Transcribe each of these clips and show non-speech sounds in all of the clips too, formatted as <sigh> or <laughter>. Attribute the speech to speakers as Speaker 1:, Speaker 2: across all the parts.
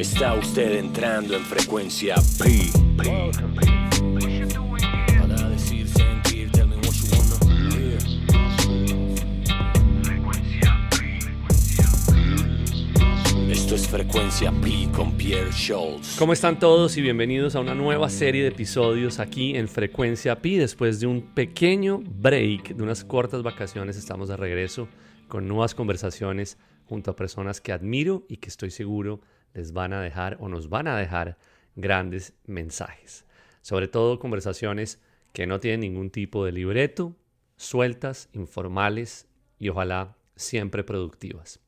Speaker 1: Está usted entrando en frecuencia P. Para decir, sentir, wanna hear. Esto es frecuencia P con Pierre Schultz.
Speaker 2: ¿Cómo están todos y bienvenidos a una nueva serie de episodios aquí en Frecuencia Pi? Después de un pequeño break, de unas cortas vacaciones, estamos de regreso con nuevas conversaciones junto a personas que admiro y que estoy seguro les van a dejar o nos van a dejar grandes mensajes. Sobre todo conversaciones que no tienen ningún tipo de libreto, sueltas, informales y ojalá siempre productivas.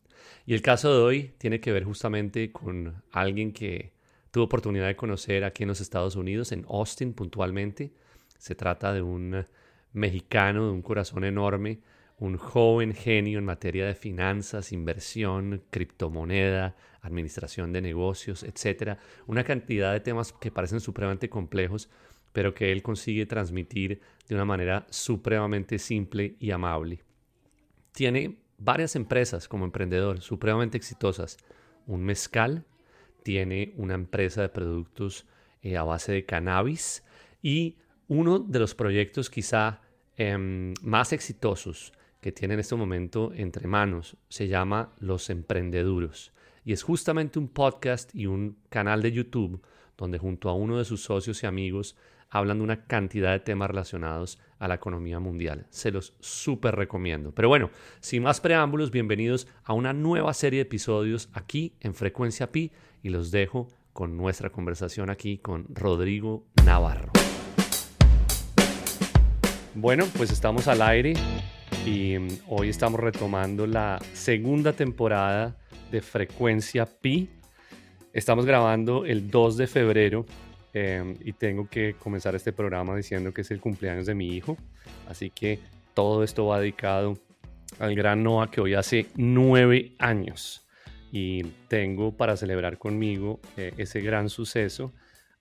Speaker 2: Y el caso de hoy tiene que ver justamente con alguien que tuve oportunidad de conocer aquí en los Estados Unidos, en Austin puntualmente. Se trata de un mexicano de un corazón enorme, un joven genio en materia de finanzas, inversión, criptomoneda, administración de negocios, etc. Una cantidad de temas que parecen supremamente complejos, pero que él consigue transmitir de una manera supremamente simple y amable. Tiene varias empresas como emprendedor supremamente exitosas. Un mezcal, tiene una empresa de productos eh, a base de cannabis y uno de los proyectos quizá em, más exitosos que tiene en este momento entre manos se llama Los Emprendeduros y es justamente un podcast y un canal de YouTube donde junto a uno de sus socios y amigos hablan de una cantidad de temas relacionados a la economía mundial. Se los súper recomiendo. Pero bueno, sin más preámbulos, bienvenidos a una nueva serie de episodios aquí en Frecuencia Pi y los dejo con nuestra conversación aquí con Rodrigo Navarro. Bueno, pues estamos al aire y mm, hoy estamos retomando la segunda temporada de Frecuencia Pi. Estamos grabando el 2 de febrero Em, y tengo que comenzar este programa diciendo que es el cumpleaños de mi hijo. Así que todo esto va dedicado al gran Noah que hoy hace nueve años. Y tengo para celebrar conmigo eh, ese gran suceso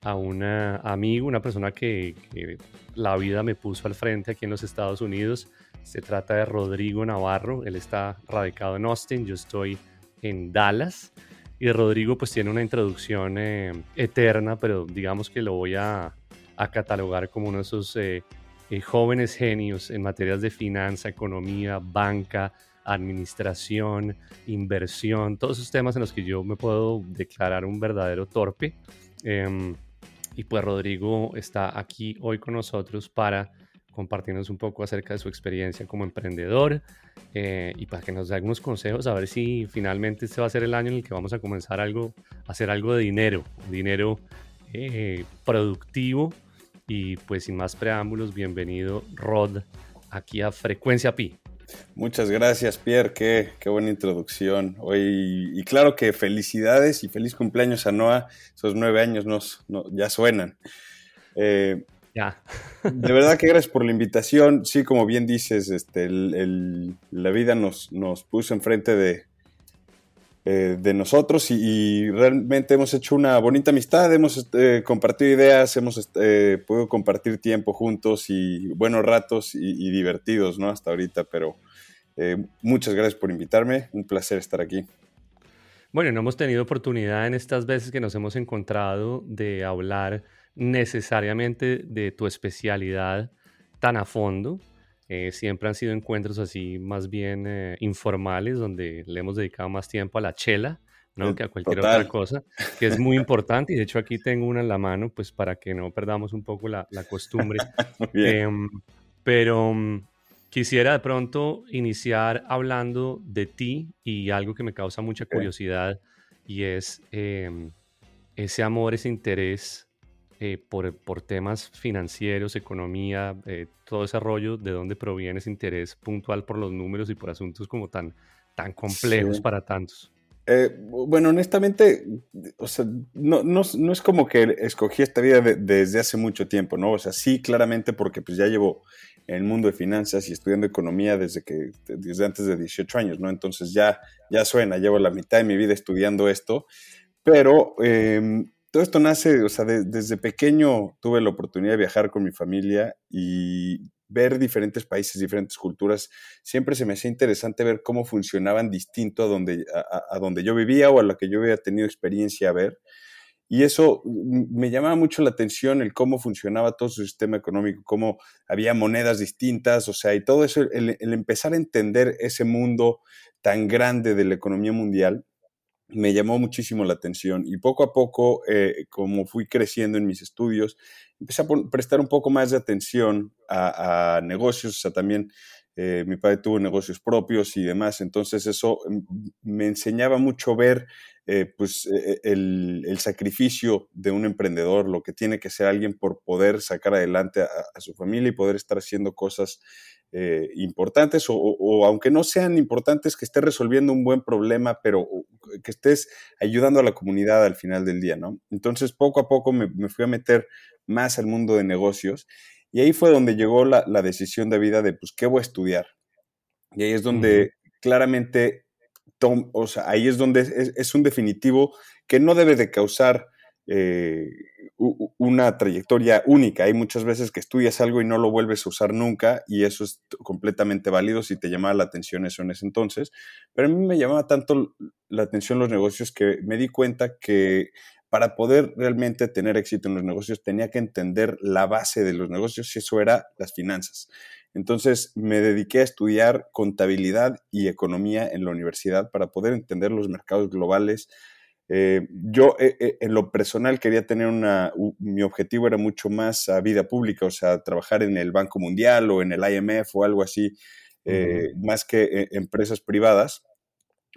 Speaker 2: a un amigo, una persona que, que, la vida me puso al frente aquí en los Estados Unidos. Se trata de Rodrigo Navarro. Él está radicado en Austin, yo estoy en Dallas. Y Rodrigo pues tiene una introducción eh, eterna, pero digamos que lo voy a, catalogar como uno de esos eh, eh, jóvenes genios en materias de finanza, economía, banca, administración, inversión, todos esos temas en los que yo me puedo declarar un verdadero torpe. Em, y pues Rodrigo está aquí hoy con nosotros para compartirnos un poco acerca de su experiencia como emprendedor eh, y para que nos dé algunos consejos a ver si finalmente este va a ser el año en el que vamos a comenzar algo, a hacer algo de dinero, dinero eh, productivo y pues sin más preámbulos, bienvenido Rod aquí a Frecuencia Pi.
Speaker 3: Muchas gracias, Pierre. Qué, qué buena introducción. Hoy, y claro que felicidades y feliz cumpleaños a Noah. Esos nueve años nos, ya suenan.
Speaker 2: Eh, ya.
Speaker 3: De verdad que gracias por la invitación. Sí, como bien dices, este, la vida nos, nos puso enfrente de, eh, de nosotros y, realmente hemos hecho una bonita amistad, hemos este, compartido ideas, hemos este, podido compartir tiempo juntos y buenos ratos y, divertidos, ¿no? Hasta ahorita, pero eh, muchas gracias por invitarme, un placer estar aquí.
Speaker 2: Bueno, no hemos tenido oportunidad en estas veces que nos hemos encontrado de hablar necesariamente de tu especialidad tan a fondo. Eh, siempre han sido encuentros así más bien eh, informales, donde le hemos dedicado más tiempo a la chela, ¿no? Que a cualquier otra cosa, que es muy importante. Y de hecho aquí tengo una en la mano, pues para que no perdamos un poco la, costumbre. <laughs> Em, pero mm, quisiera de pronto iniciar hablando de ti y algo que me causa mucha curiosidad y es em, ese amor, ese interés eh, por, por, temas financieros, economía, eh, todo ese rollo, de dónde proviene ese interés puntual por los números y por asuntos como tan, tan complejos para tantos.
Speaker 3: Eh, bueno, honestamente, o sea, no, no, no, es como que escogí esta vida desde hace mucho tiempo, ¿no? O sea, sí, claramente porque pues ya llevo en el mundo de finanzas y estudiando economía desde que desde antes de 18 años, ¿no? Entonces ya ya suena, llevo la mitad de mi vida estudiando esto, pero eh, todo esto nace, o sea, desde pequeño tuve la oportunidad de viajar con mi familia y ver diferentes países, diferentes culturas, siempre se me hacía interesante ver cómo funcionaban distinto a donde, a, donde yo vivía o a lo que yo había tenido experiencia a ver. Y eso me llamaba mucho la atención, el cómo funcionaba todo su sistema económico, cómo había monedas distintas, o sea, y todo eso, el empezar a entender ese mundo tan grande de la economía mundial, me llamó muchísimo la atención y poco a poco, eh, como fui creciendo en mis estudios, empecé a prestar un poco más de atención a, negocios, o sea, también eh, mi padre tuvo negocios propios y demás, entonces eso mm, me enseñaba mucho ver eh, pues, el, sacrificio de un emprendedor, lo que tiene que ser alguien por poder sacar adelante a su familia y poder estar haciendo cosas eh, importantes o, aunque no sean importantes, que estés resolviendo un buen problema, pero que estés ayudando a la comunidad al final del día, ¿no? Entonces, poco a poco me, fui a meter más al mundo de negocios y ahí fue donde llegó la, decisión de vida de, pues, ¿qué voy a estudiar? Y ahí es donde claramente, o sea, ahí es donde es, un definitivo que no debe de causar eh, una trayectoria única. Hay muchas veces que estudias algo y no lo vuelves a usar nunca y eso es completamente válido si te llamaba la atención eso en ese entonces. Pero a mí me llamaba tanto la atención los negocios que me di cuenta que para poder realmente tener éxito en los negocios tenía que entender la base de los negocios y eso era las finanzas. Entonces me dediqué a estudiar contabilidad y economía en la universidad para poder entender los mercados globales, eh, yo eh, eh, en lo personal quería tener una, mi objetivo era mucho más a vida pública, o sea, trabajar en el Banco Mundial o en el IMF o algo así, más que empresas privadas,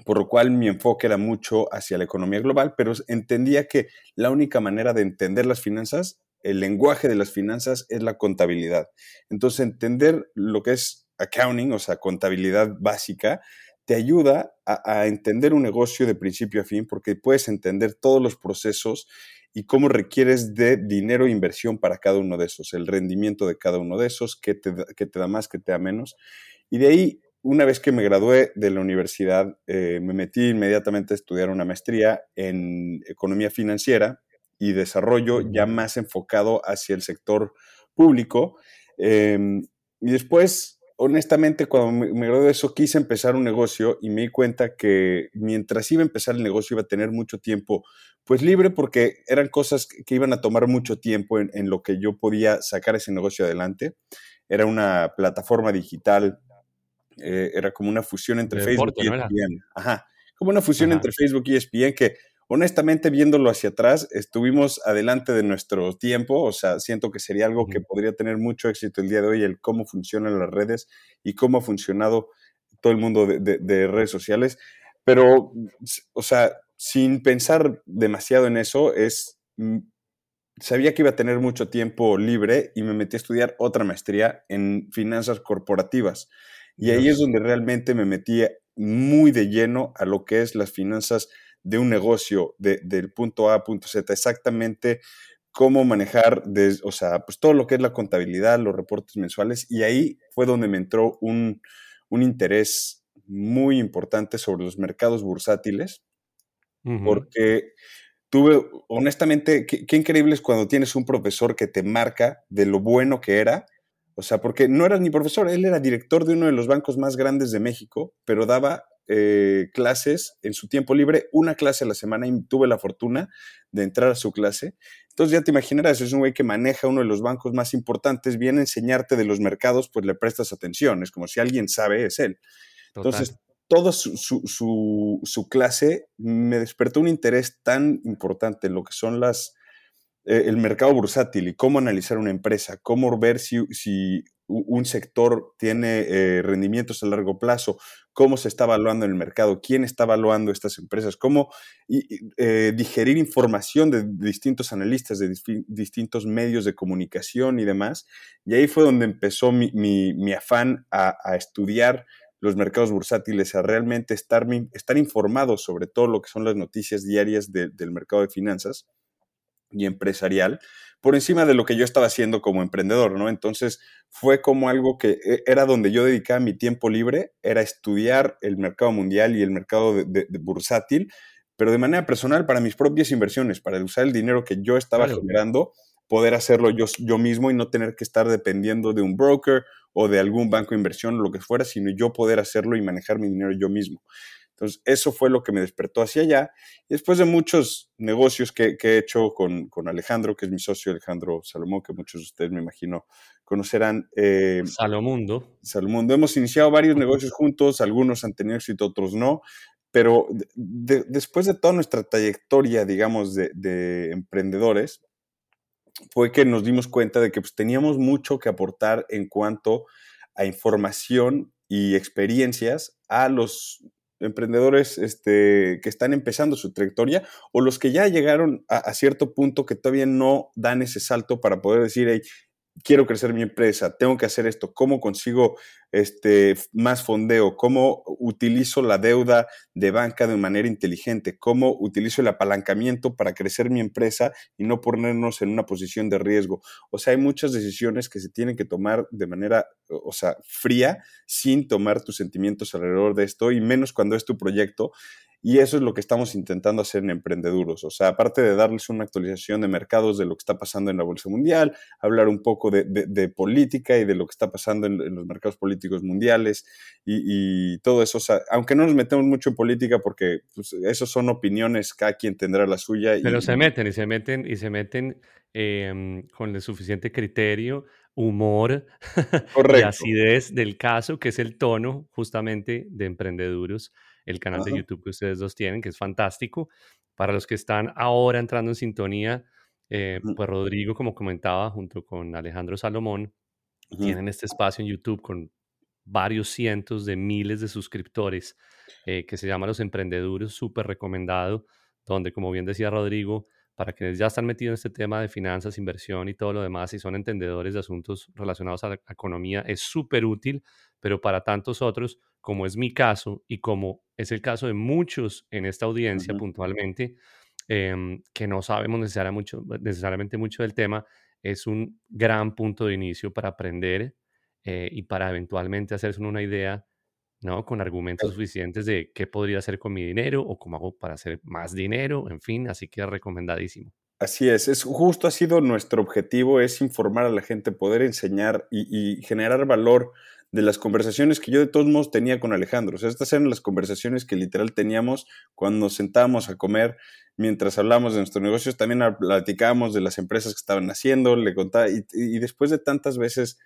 Speaker 3: por lo cual mi enfoque era mucho hacia la economía global, pero entendía que la única manera de entender las finanzas, el lenguaje de las finanzas es la contabilidad. Entonces, entender lo que es accounting, o sea, contabilidad básica, te ayuda a, entender un negocio de principio a fin porque puedes entender todos los procesos y cómo requieres de dinero e inversión para cada uno de esos, el rendimiento de cada uno de esos, qué te, te da más, qué te da menos. Y de ahí, una vez que me gradué de la universidad, eh, me metí inmediatamente a estudiar una maestría en economía financiera y desarrollo ya más enfocado hacia el sector público. Em, y después honestamente, cuando me, gradué de eso, quise empezar un negocio y me di cuenta que mientras iba a empezar el negocio iba a tener mucho tiempo, pues libre, porque eran cosas que iban a tomar mucho tiempo en, lo que yo podía sacar ese negocio adelante. Era una plataforma digital, eh, era como una fusión entre Facebook y ESPN. Ajá, como una fusión entre Facebook y ESPN que honestamente, viéndolo hacia atrás, estuvimos adelante de nuestro tiempo, o sea, siento que sería algo que podría tener mucho éxito el día de hoy, el cómo funcionan las redes y cómo ha funcionado todo el mundo de, redes sociales, pero, o sea, sin pensar demasiado en eso, es, mm, sabía que iba a tener mucho tiempo libre y me metí a estudiar otra maestría en finanzas corporativas. Y ahí es donde realmente me metí muy de lleno a lo que es las finanzas de un negocio del punto A a punto Z, exactamente cómo manejar, o sea, pues todo lo que es la contabilidad, los reportes mensuales, y ahí fue donde me entró un, interés muy importante sobre los mercados bursátiles, porque tuve, honestamente, qué, qué, increíble es cuando tienes un profesor que te marca de lo bueno que era, o sea, porque no era ni profesor, él era director de uno de los bancos más grandes de México, pero daba eh, clases en su tiempo libre, una clase a la semana y tuve la fortuna de entrar a su clase. Entonces ya te imaginarás, es un güey que maneja uno de los bancos más importantes, viene a enseñarte de los mercados, pues le prestas atención, es como si alguien sabe, es él. Entonces, toda su, su, su, clase me despertó un interés tan importante en lo que son las, el mercado bursátil y cómo analizar una empresa, cómo ver si, si un sector tiene eh, rendimientos a largo plazo, cómo se está evaluando en el mercado, quién está evaluando estas empresas, cómo eh, digerir información de, distintos analistas, de distintos medios de comunicación y demás. Y ahí fue donde empezó mi, afán a, estudiar los mercados bursátiles, a realmente estar, estar informado sobre todo lo que son las noticias diarias del mercado de finanzas y empresarial por encima de lo que yo estaba haciendo como emprendedor, ¿no? Entonces fue como algo que e, era donde yo dedicaba mi tiempo libre, era estudiar el mercado mundial y el mercado de, bursátil, pero de manera personal para mis propias inversiones, para usar el dinero que yo estaba generando poder hacerlo yo, yo mismo y no tener que estar dependiendo de un broker o de algún banco de inversión lo que fuera, sino yo poder hacerlo y manejar mi dinero yo mismo. Entonces, eso fue lo que me despertó hacia allá. Y después de muchos negocios que, he hecho con, Alejandro, que es mi socio Alejandro Salomón, que muchos de ustedes me imagino conocerán.
Speaker 2: Eh, Salomundo.
Speaker 3: Salomundo. Hemos iniciado varios negocios juntos, algunos han tenido éxito, otros no. Pero después de toda nuestra trayectoria, digamos, de, emprendedores, fue que nos dimos cuenta de que pues, teníamos mucho que aportar en cuanto a información y experiencias a los emprendedores este, que están empezando su trayectoria o los que ya llegaron a, cierto punto que todavía no dan ese salto para poder decir, hey, quiero crecer mi empresa, tengo que hacer esto, cómo consigo este, más fondeo, cómo utilizo la deuda de banca de manera inteligente, cómo utilizo el apalancamiento para crecer mi empresa y no ponernos en una posición de riesgo. O sea, hay muchas decisiones que se tienen que tomar de manera, o sea, fría, sin tomar tus sentimientos alrededor de esto y menos cuando es tu proyecto. Y eso es lo que estamos intentando hacer en Emprendeduros. O sea, aparte de darles una actualización de mercados de lo que está pasando en la Bolsa Mundial, hablar un poco de, política y de lo que está pasando en, los mercados políticos mundiales y, todo eso. O sea, aunque no nos metemos mucho en política porque pues, eso son opiniones, cada quien tendrá la suya.
Speaker 2: Pero se meten y se meten y se meten em, con el suficiente criterio humor <laughs> y acidez del caso, que es el tono justamente de Emprendeduros el canal de YouTube que ustedes dos tienen, que es fantástico. Para los que están ahora entrando en sintonía, eh, pues Rodrigo, como comentaba, junto con Alejandro Salomón, tienen este espacio en YouTube con varios cientos de miles de suscriptores eh, que se llama Los Emprendeduros, súper recomendado, donde, como bien decía Rodrigo, para quienes ya están metidos en este tema de finanzas, inversión y todo lo demás y son entendedores de asuntos relacionados a la economía, es súper útil, pero para tantos otros, como es mi caso y como es el caso de muchos en esta audiencia puntualmente, em, que no sabemos necesariamente mucho, necesariamente mucho del tema, es un gran punto de inicio para aprender eh, y para eventualmente hacerse una idea ¿no? Con argumentos suficientes de qué podría hacer con mi dinero o cómo hago para hacer más dinero, en fin, así que es recomendadísimo.
Speaker 3: Así es, es justo ha sido nuestro objetivo, es informar a la gente, poder enseñar y, generar valor de las conversaciones que yo de todos modos tenía con Alejandro. O sea, estas eran las conversaciones que literal teníamos cuando nos sentábamos a comer, mientras hablábamos de nuestros negocios, también platicábamos de las empresas que estaban haciendo, le contaba, y después de tantas veces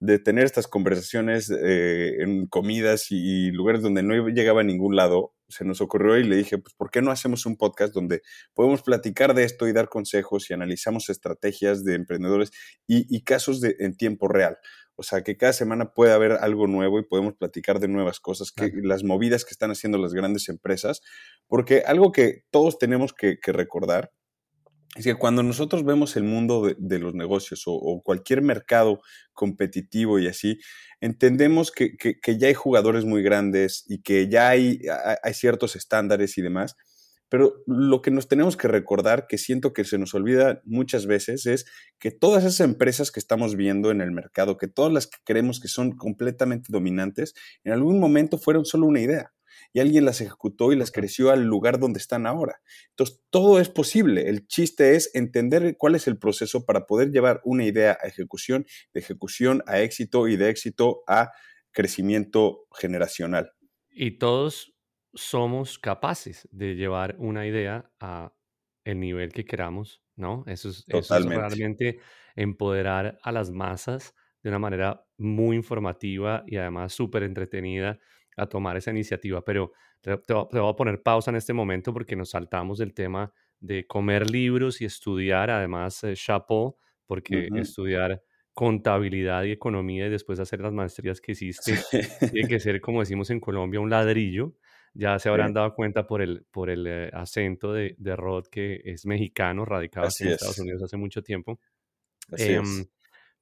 Speaker 3: de tener estas conversaciones eh, en comidas y, lugares donde no llegaba a ningún lado, se nos ocurrió y le dije, pues, ¿por qué no hacemos un podcast donde podemos platicar de esto y dar consejos y analizamos estrategias de emprendedores y, casos de, en tiempo real? O sea, que cada semana puede haber algo nuevo y podemos platicar de nuevas cosas, que las movidas que están haciendo las grandes empresas, porque algo que todos tenemos que recordar es que cuando nosotros vemos el mundo de, los negocios o, cualquier mercado competitivo y así, entendemos que, ya hay jugadores muy grandes y que ya hay, hay, ciertos estándares y demás, pero lo que nos tenemos que recordar, que siento que se nos olvida muchas veces, es que todas esas empresas que estamos viendo en el mercado, que todas las que creemos que son completamente dominantes, en algún momento fueron solo una idea y alguien las ejecutó y las creció al lugar donde están ahora. Entonces, todo es posible. El chiste es entender cuál es el proceso para poder llevar una idea a ejecución, de ejecución a éxito y de éxito a crecimiento generacional.
Speaker 2: Y todos somos capaces de llevar una idea a el nivel que queramos, ¿no? Eso es, eso es realmente empoderar a las masas de una manera muy informativa y además súper entretenida a tomar esa iniciativa. Pero te, voy a poner pausa en este momento porque nos saltamos del tema de comer libros y estudiar, además, eh, chapeau, porque estudiar contabilidad y economía y después hacer las maestrías que hiciste, tiene que ser, como decimos en Colombia, un ladrillo. Ya se habrán dado cuenta por el, por el eh, acento de, de, Rod, que es mexicano, radicado en Estados Unidos hace mucho tiempo. Em,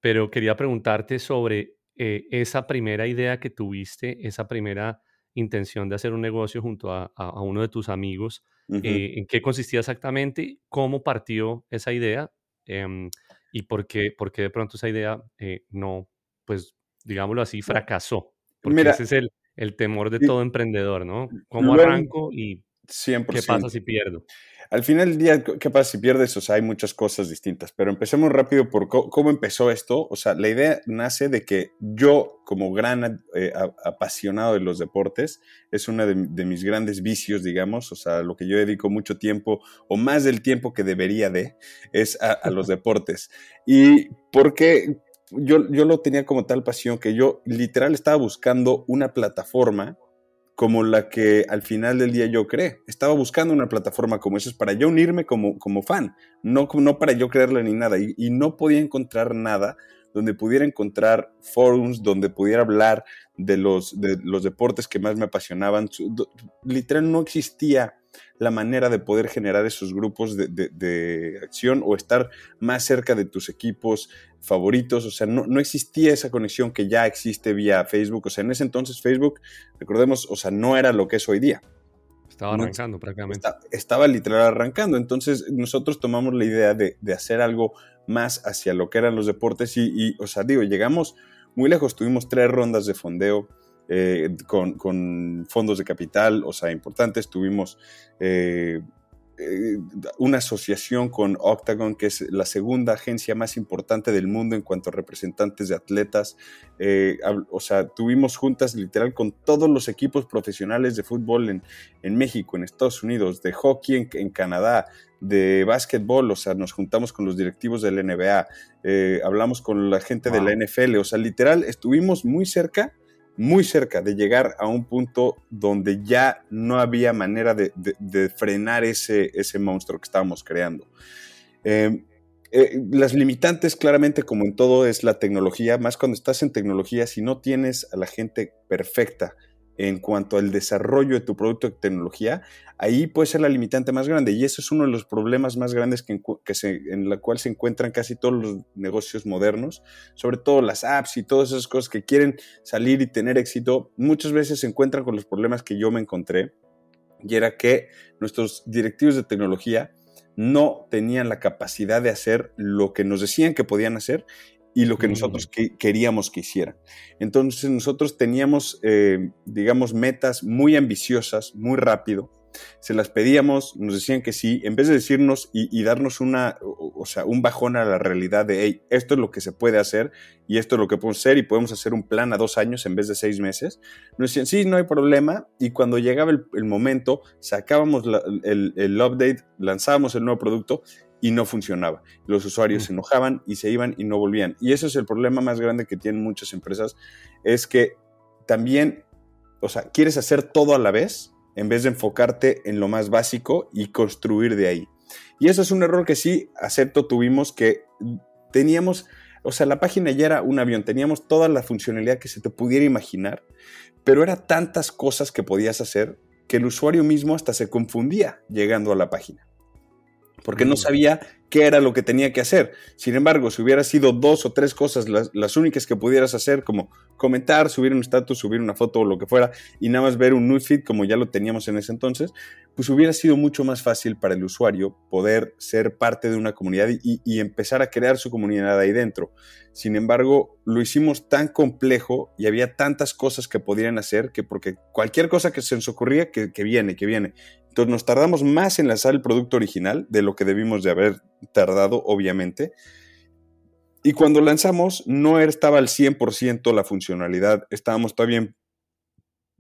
Speaker 2: pero quería preguntarte sobre eh, esa primera idea que tuviste, esa primera intención de hacer un negocio junto a, uno de tus amigos, eh, ¿en qué consistía exactamente? ¿Cómo partió esa idea? Em, ¿Y por qué, por qué, de pronto esa idea eh, no, pues, digámoslo así, fracasó? Porque ese es el, el temor de todo emprendedor, ¿no? ¿Cómo arranco y
Speaker 3: 100%.
Speaker 2: ¿Qué pasa si pierdo?
Speaker 3: Al final del día, ¿qué pasa si pierdes? O sea, hay muchas cosas distintas, pero empecemos rápido por cómo empezó esto. O sea, la idea nace de que yo, como gran eh, apasionado de los deportes, es uno de, mis grandes vicios, digamos, o sea, lo que yo dedico mucho tiempo, o más del tiempo que debería de, es a, a los <laughs> deportes. ¿Y por qué? Yo, yo lo tenía como tal pasión que yo literal estaba buscando una plataforma como la que al final del día yo creé. Estaba buscando una plataforma como esa para yo unirme como, como fan, no, no para yo creerle ni nada. Y, y, no podía encontrar nada donde pudiera encontrar forums, donde pudiera hablar de los, de los deportes que más me apasionaban. Literal no existía la manera de poder generar esos grupos de, acción o estar más cerca de tus equipos favoritos. O sea, no, no, existía esa conexión que ya existe vía Facebook. O sea, en ese entonces Facebook, recordemos, o sea, no era lo que es hoy día.
Speaker 2: Estaba arrancando prácticamente.
Speaker 3: estaba literal arrancando. Entonces nosotros tomamos la idea de, hacer algo más hacia lo que eran los deportes y, y, o sea, digo, llegamos muy lejos. Tuvimos tres rondas de fondeo eh, con, fondos de capital, o sea, importantes. Tuvimos eh, eh, una asociación con Octagon, que es la segunda agencia más importante del mundo en cuanto a representantes de atletas. o sea, tuvimos juntas literal con todos los equipos profesionales de fútbol en, en México, en Estados Unidos, de hockey en, en Canadá, de básquetbol, o sea, nos juntamos con los directivos del NBA, hablamos con la gente de la NFL, o sea, literal, estuvimos muy cerca muy cerca de llegar a un punto donde ya no había manera de, frenar ese, ese, monstruo que estábamos creando. Em, eh, las limitantes, claramente, como en todo, es la tecnología. Más cuando estás en tecnología, si no tienes a la gente perfecta en cuanto al desarrollo de tu producto de tecnología, ahí puede ser la limitante más grande. Y eso es uno de los problemas más grandes que, en la cual se encuentran casi todos los negocios modernos, sobre todo las apps y todas esas cosas que quieren salir y tener éxito, muchas veces se encuentran con los problemas que yo me encontré. Y era que nuestros directivos de tecnología no tenían la capacidad de hacer lo que nos decían que podían hacer y lo que nosotros queríamos que hicieran. Entonces nosotros teníamos, eh, digamos, metas muy ambiciosas, muy rápido. Se las pedíamos, nos decían que sí, en vez de decirnos y, darnos una, o, sea, un bajón a la realidad de, hey, esto es lo que se puede hacer y esto es lo que podemos hacer y podemos hacer un plan a dos años en vez de seis meses, nos decían, sí, no hay problema y cuando llegaba el, momento, sacábamos el, el update, lanzábamos el nuevo producto y no funcionaba. Los usuarios se enojaban y se iban y no volvían. Y ese es el problema más grande que tienen muchas empresas, es que también, o sea, quieres hacer todo a la vez en vez de enfocarte en lo más básico y construir de ahí. Y eso es un error que sí, acepto, tuvimos que teníamos, o sea, la página ya era un avión, teníamos toda la funcionalidad que se te pudiera imaginar, pero era tantas cosas que podías hacer que el usuario mismo hasta se confundía llegando a la página porque no sabía qué era lo que tenía que hacer. Sin embargo, si hubiera sido dos o tres cosas las, únicas que pudieras hacer, como comentar, subir un status, subir una foto o lo que fuera, y nada más ver un newsfeed como ya lo teníamos en ese entonces, pues hubiera sido mucho más fácil para el usuario poder ser parte de una comunidad y, y empezar a crear su comunidad ahí dentro. Sin embargo, lo hicimos tan complejo y había tantas cosas que podrían hacer que porque cualquier cosa que se nos ocurría, que, que viene, que viene. Entonces nos tardamos más en lanzar el producto original de lo que debimos de haber tardado, obviamente. Y cuando lanzamos no estaba al 100% la funcionalidad, estábamos todavía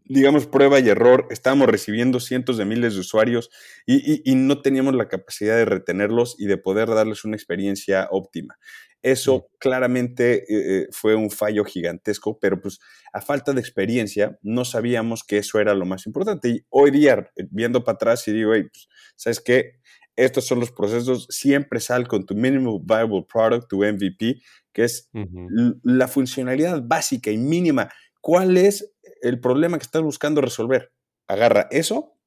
Speaker 3: digamos, prueba y error, estábamos recibiendo cientos de miles de usuarios y, no teníamos la capacidad de retenerlos y de poder darles una experiencia óptima. Eso claramente eh, eh, fue un fallo gigantesco, pero pues a falta de experiencia no sabíamos que eso era lo más importante. Y hoy día, eh, viendo para atrás y digo, pues, ¿sabes qué? Estos son los procesos, siempre sal con tu Minimum Viable Product, tu MVP, que es la funcionalidad básica y mínima. ¿Cuál es el problema que estás buscando resolver? Agarra eso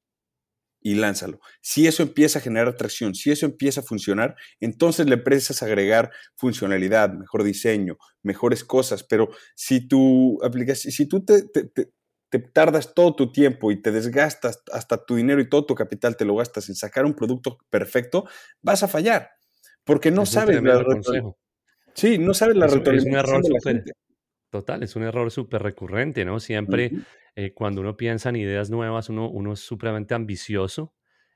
Speaker 3: y lánzalo. Si eso empieza a generar tracción, si eso empieza a funcionar, entonces le empiezas a agregar funcionalidad, mejor diseño, mejores cosas. Pero si aplicación, si tú te, tardas todo tu tiempo y te desgastas hasta tu dinero y todo tu capital te lo gastas en sacar un producto perfecto, vas a fallar. Porque no sabes la Sí, no sabes la
Speaker 2: un error Total, es un error súper recurrente, ¿no? Siempre eh, cuando uno piensa en ideas nuevas, uno, uno es supremamente ambicioso,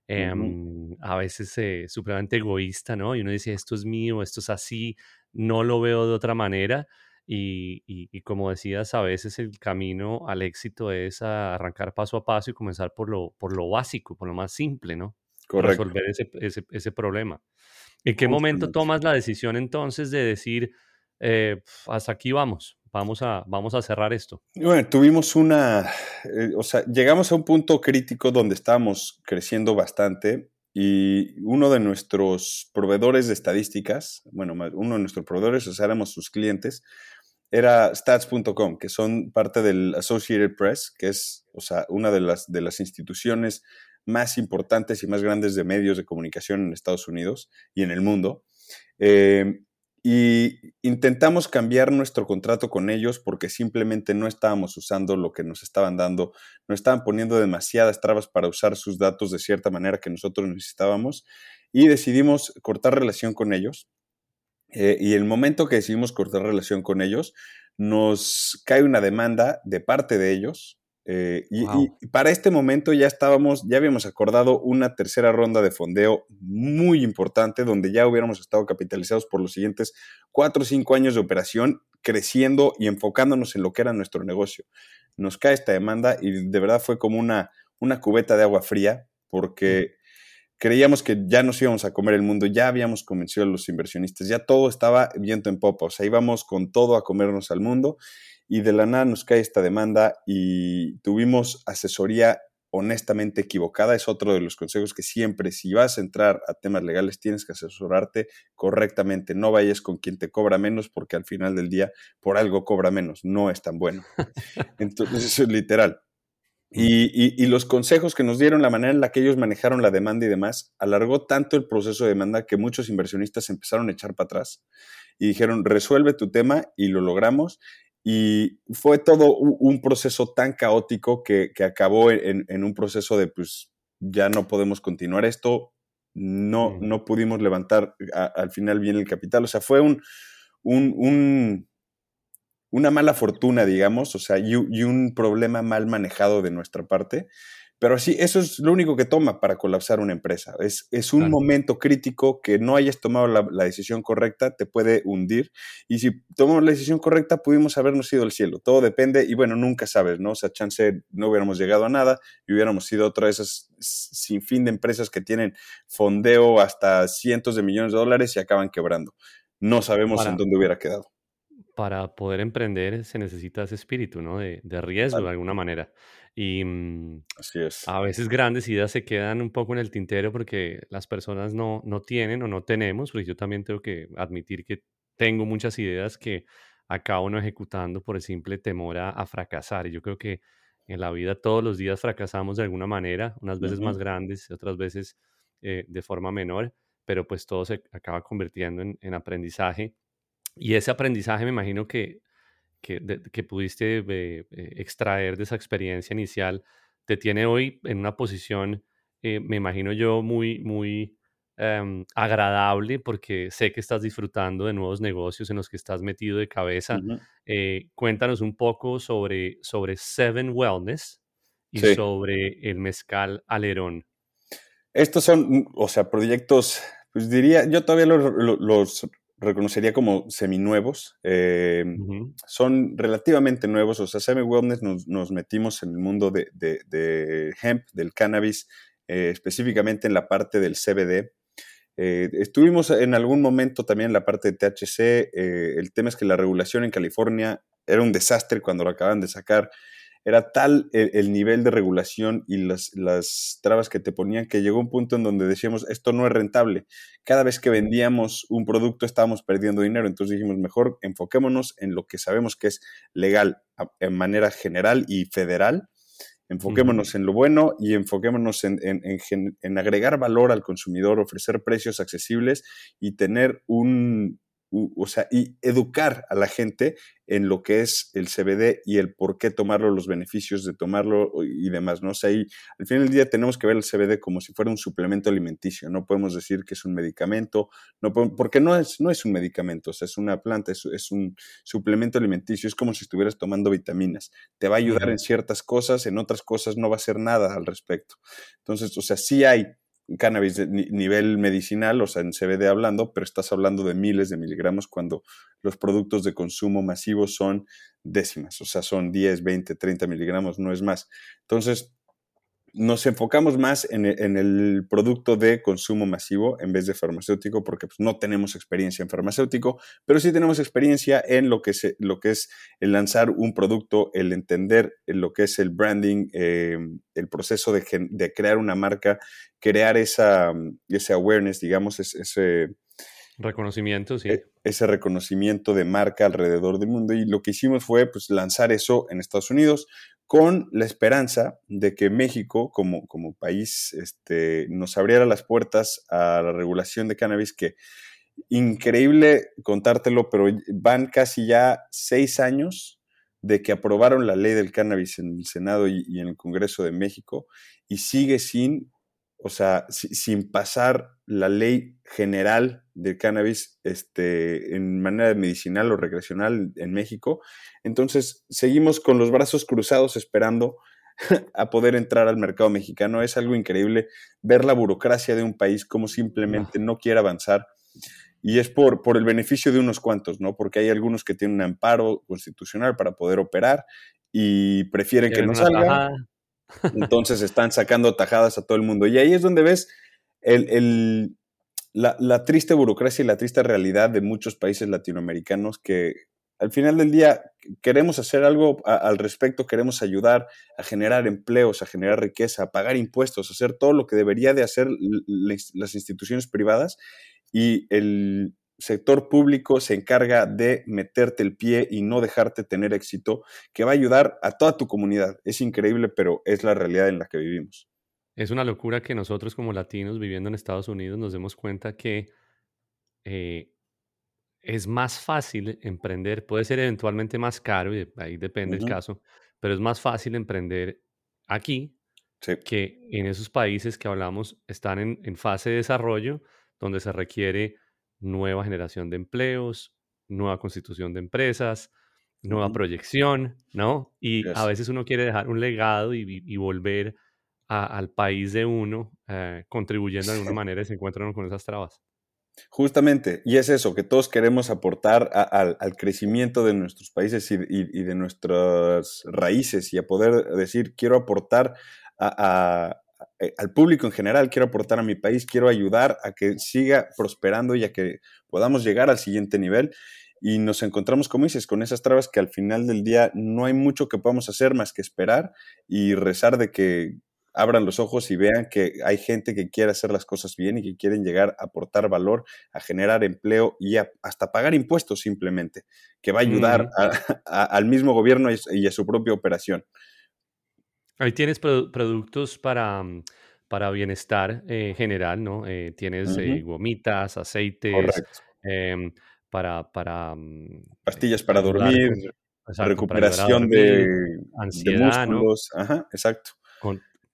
Speaker 2: em, a veces eh, supremamente egoísta, ¿no? Y uno dice, esto es mío, esto es así, no lo veo de otra manera. Y, y, como decías, a veces el camino al éxito es arrancar paso a paso y comenzar por lo, por lo básico, por lo más simple, ¿no?
Speaker 3: Correcto.
Speaker 2: Resolver ese, ese, ese problema. ¿En qué momento tomas la decisión entonces de decir, eh, hasta aquí vamos, vamos a, vamos a cerrar esto?
Speaker 3: Bueno, tuvimos una, eh, o sea, llegamos a un punto crítico donde estábamos creciendo bastante y uno de nuestros proveedores de estadísticas, bueno, uno de nuestros proveedores, o sea, éramos sus clientes, era stats.com, que son parte del Associated Press, que es, o sea, una de las, de las instituciones más importantes y más grandes de medios de comunicación en Estados Unidos y en el mundo. Eh, y intentamos cambiar nuestro contrato con ellos porque simplemente no estábamos usando lo que nos estaban dando, no estaban poniendo demasiadas trabas para usar sus datos de cierta manera que nosotros necesitábamos y decidimos cortar relación con ellos. Eh, y el momento que decidimos cortar relación con ellos, nos cae una demanda de parte de ellos eh, y, para este momento ya estábamos, ya habíamos acordado una tercera ronda de fondeo muy importante, donde ya hubiéramos estado capitalizados por los siguientes cuatro o cinco años de operación, creciendo y enfocándonos en lo que era nuestro negocio. Nos cae esta demanda y de verdad fue como una, una cubeta de agua fría, porque creíamos que ya nos íbamos a comer el mundo, ya habíamos convencido a los inversionistas, ya todo estaba viento en popa, o sea, íbamos con todo a comernos al mundo y de la nada nos cae esta demanda y tuvimos asesoría honestamente equivocada. Es otro de los consejos que siempre, si vas a entrar a temas legales, tienes que asesorarte correctamente. No vayas con quien te cobra menos porque al final del día por algo cobra menos. No es tan bueno. <laughs> Entonces, eso es literal. Y, y, los consejos que nos dieron, la manera en la que ellos manejaron la demanda y demás, alargó tanto el proceso de demanda que muchos inversionistas empezaron a echar para atrás y dijeron, resuelve tu tema y lo logramos. Y fue todo un proceso tan caótico que, acabó en, un proceso de, pues, ya no podemos continuar esto, no, no pudimos levantar al final bien el capital. O sea, fue un, un, una mala fortuna, digamos, o sea, y, y, un problema mal manejado de nuestra parte. Pero sí, eso es lo único que toma para colapsar una empresa. Es, es un momento crítico que no hayas tomado la, decisión correcta, te puede hundir. Y si tomamos la decisión correcta, pudimos habernos ido al cielo. Todo depende, y bueno, nunca sabes, ¿no? O sea, chance no hubiéramos llegado a nada y hubiéramos sido otra de esas sin fin de empresas que tienen fondeo hasta cientos de millones de dólares y acaban quebrando. No sabemos en dónde hubiera quedado
Speaker 2: para poder emprender se necesita ese espíritu, ¿no? De, de riesgo de alguna manera. Y mm,
Speaker 3: Así es.
Speaker 2: a veces grandes ideas se quedan un poco en el tintero porque las personas no, no tienen o no tenemos, porque yo también tengo que admitir que tengo muchas ideas que acabo no ejecutando por el simple temor a, fracasar. Y yo creo que en la vida todos los días fracasamos de alguna manera, unas veces más grandes, otras veces eh, de forma menor, pero pues todo se acaba convirtiendo en, en aprendizaje y ese aprendizaje me imagino que, que, que pudiste eh, eh, extraer de esa experiencia inicial te tiene hoy en una posición, eh, me imagino yo, muy, muy em, agradable porque sé que estás disfrutando de nuevos negocios en los que estás metido de cabeza. cuéntanos un poco sobre, sobre Seven Wellness y sobre el mezcal alerón.
Speaker 3: Estos son, mm, o sea, proyectos, pues diría, yo todavía los, los reconocería como seminuevos. Eh, son relativamente nuevos, o sea, Semi Wellness nos, metimos en el mundo de, hemp, del cannabis, eh, específicamente en la parte del CBD. Eh, estuvimos en algún momento también en la parte de THC. el tema es que la regulación en California era un desastre cuando lo acaban de sacar era tal el, nivel de regulación y las, las, trabas que te ponían que llegó un punto en donde decíamos, esto no es rentable. Cada vez que vendíamos un producto estábamos perdiendo dinero, entonces dijimos, mejor enfoquémonos en lo que sabemos que es legal en manera general y federal. Enfoquémonos en lo bueno y enfoquémonos en, en, en agregar valor al consumidor, ofrecer precios accesibles y tener un, o sea, y educar a la gente en lo que es el CBD y el por qué tomarlo, los beneficios de tomarlo y demás, ¿no? O sea, y al fin del día tenemos que ver el CBD como si fuera un suplemento alimenticio, no podemos decir que es un medicamento, no porque no es, no es un medicamento, o sea, es una planta, es, es un suplemento alimenticio, es como si estuvieras tomando vitaminas, te va a ayudar en ciertas cosas, en otras cosas no va a hacer nada al respecto. Entonces, o sea, sí hay cannabis de nivel medicinal, o sea, en CBD hablando, pero estás hablando de miles de miligramos cuando los productos de consumo masivo son décimas, o sea, son 10, 20, 30 miligramos, no es más. Entonces, nos enfocamos más en el, producto de consumo masivo en vez de farmacéutico, porque pues, no tenemos experiencia en farmacéutico, pero sí tenemos experiencia en lo que, lo que es el lanzar un producto, el entender lo que es el branding, eh, el proceso de, de, crear una marca, crear esa, ese awareness, digamos, ese
Speaker 2: Reconocimiento, sí.
Speaker 3: E, ese reconocimiento de marca alrededor del mundo. Y lo que hicimos fue pues, lanzar eso en Estados Unidos con la esperanza de que México, como, como país, este, nos abriera las puertas a la regulación de cannabis, que increíble contártelo, pero van casi ya seis años de que aprobaron la ley del cannabis en el Senado y, y en el Congreso de México y sigue sin o sea, sin pasar la ley general del cannabis este, en manera medicinal o recreacional en México. Entonces, seguimos con los brazos cruzados esperando <laughs> a poder entrar al mercado mexicano. Es algo increíble ver la burocracia de un país como simplemente no quiere avanzar. Y es por, por el beneficio de unos cuantos, ¿no? Porque hay algunos que tienen un amparo constitucional para poder operar y prefieren que no salga. Entonces están sacando tajadas a todo el mundo. Y ahí es donde ves la, triste burocracia y la triste realidad de muchos países latinoamericanos que al final del día queremos hacer algo al respecto, queremos ayudar a generar empleos, a generar riqueza, a pagar impuestos, a hacer todo lo que debería de hacer las instituciones privadas y el, sector público se encarga de meterte el pie y no dejarte tener éxito, que va a ayudar a toda tu comunidad. Es increíble, pero es la realidad en la que vivimos.
Speaker 2: Es una locura que nosotros como latinos viviendo en Estados Unidos nos demos cuenta que eh, es más fácil emprender, puede ser eventualmente más caro, y ahí depende el caso, pero es más fácil emprender aquí que en esos países que hablamos están en, en fase de desarrollo, donde se requiere nueva generación de empleos, nueva constitución de empresas, nueva proyección, ¿no? Y a veces uno quiere dejar un legado y, volver al país de uno, eh, contribuyendo de alguna <laughs> manera y se encuentran con esas trabas.
Speaker 3: Justamente, y es eso, que todos queremos aportar al crecimiento de nuestros países y, de nuestras raíces y a poder decir, quiero aportar a, eh, al público en general, quiero aportar a mi país, quiero ayudar a que siga prosperando y a que podamos llegar al siguiente nivel. Y nos encontramos, como dices, con esas trabas que al final del día no hay mucho que podamos hacer más que esperar y rezar de que abran los ojos y vean que hay gente que quiere hacer las cosas bien y que quieren llegar a aportar valor, a generar empleo y hasta pagar impuestos simplemente, que va a ayudar al mismo gobierno y a su propia operación.
Speaker 2: Ahí tienes productos para, para bienestar eh, general, ¿no? Eh, tienes eh, gomitas, aceites, em, para, para... Mm,
Speaker 3: Pastillas para dormir, recuperación de, ansiedad, músculos. Ajá, exacto.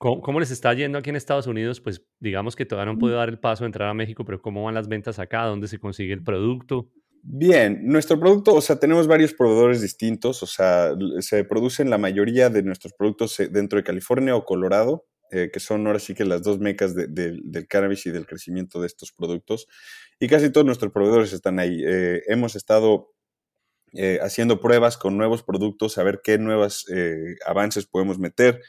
Speaker 2: ¿Cómo, les está yendo aquí en Estados Unidos? Pues digamos que todavía no han podido dar el paso de entrar a México, pero ¿cómo van las ventas acá? ¿Dónde se consigue el producto?
Speaker 3: Bien, nuestro producto, o sea, tenemos varios proveedores distintos, o sea, se producen la mayoría de nuestros productos eh, dentro de California o Colorado, eh, que son ahora sí que las dos mecas del cannabis y del crecimiento de estos productos. Y casi todos nuestros proveedores están ahí. Eh, hemos estado haciendo pruebas con nuevos productos, a ver qué nuevos avances podemos meter.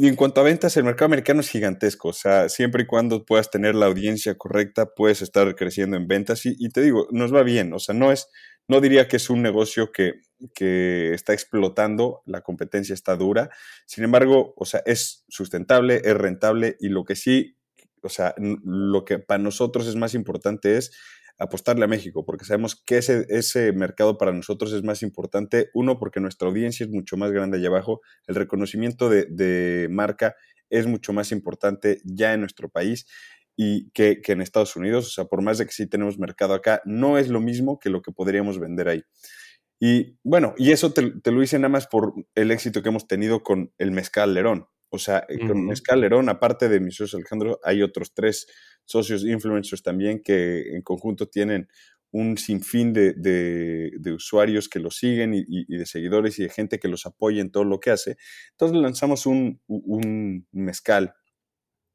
Speaker 3: Y en cuanto a ventas, el mercado americano es gigantesco. O sea, siempre y cuando puedas tener la audiencia correcta, puedes estar creciendo en ventas. Y, te digo, nos va bien. O sea, no es, no diría que es un negocio que, que, está explotando, la competencia está dura. Sin embargo, o sea, es sustentable, es rentable y lo que sí, o sea, lo que para nosotros es más importante es apostarle a México, porque sabemos que ese, ese mercado para nosotros es más importante. Uno, porque nuestra audiencia es mucho más grande allá abajo, el reconocimiento de, marca es mucho más importante ya en nuestro país. y que, en Estados Unidos. O sea, por más de que sí tenemos mercado acá, no es lo mismo que lo que podríamos vender ahí. Y bueno, y eso te, lo hice nada más por el éxito que hemos tenido con el mezcal Lerón. O sea, eh, con Mezcal Lerón, aparte de mi socio Alejandro, hay otros tres socios influencers también que en conjunto tienen un sinfín de, de, usuarios que lo siguen y, de seguidores y de gente que los apoya en todo lo que hace. Entonces lanzamos un, un mezcal,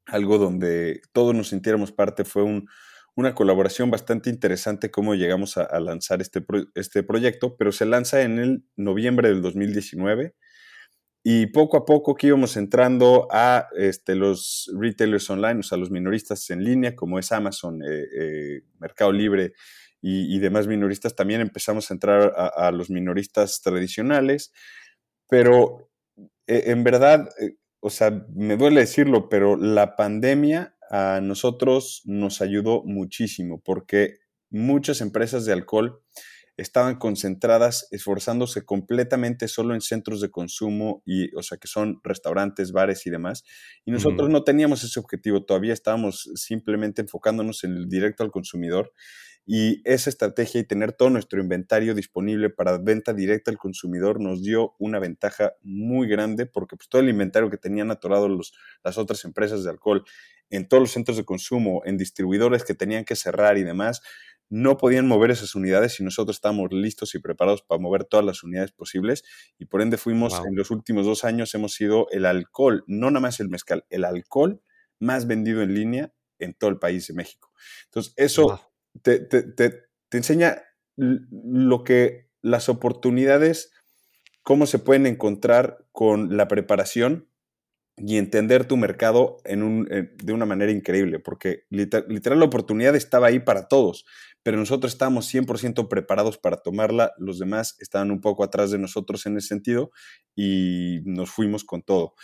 Speaker 3: algo donde todos nos sintiéramos parte. Fue un, una colaboración bastante interesante cómo llegamos a, lanzar este, este proyecto, pero se lanza en el noviembre del 2019 y poco a poco que íbamos entrando a este, los retailers online, o sea, los minoristas en línea, como es Amazon, eh, eh, Mercado Libre y, demás minoristas, también empezamos a entrar a, los minoristas tradicionales, pero eh, en verdad, o sea, me duele decirlo, pero la pandemia a nosotros nos ayudó muchísimo porque muchas empresas de alcohol estaban concentradas, esforzándose completamente solo en centros de consumo, y, o sea, que son restaurantes, bares y demás. Y nosotros no teníamos ese objetivo, todavía estábamos simplemente enfocándonos en el directo al consumidor. Y esa estrategia y tener todo nuestro inventario disponible para venta directa al consumidor nos dio una ventaja muy grande porque pues, todo el inventario que tenían atorado los, las otras empresas de alcohol en todos los centros de consumo, en distribuidores que tenían que cerrar y demás, no podían mover esas unidades y nosotros estábamos listos y preparados para mover todas las unidades posibles y por ende fuimos en los últimos dos años hemos sido el alcohol, no nada más el mezcal, el alcohol más vendido en línea en todo el país de México. Entonces eso te, te, te, enseña lo que las oportunidades, cómo se pueden encontrar con la preparación y entender tu mercado en un, de una manera increíble, porque literal, la oportunidad estaba ahí para todos, pero nosotros estábamos 100% preparados para tomarla, los demás estaban un poco atrás de nosotros en ese sentido y nos fuimos con todo.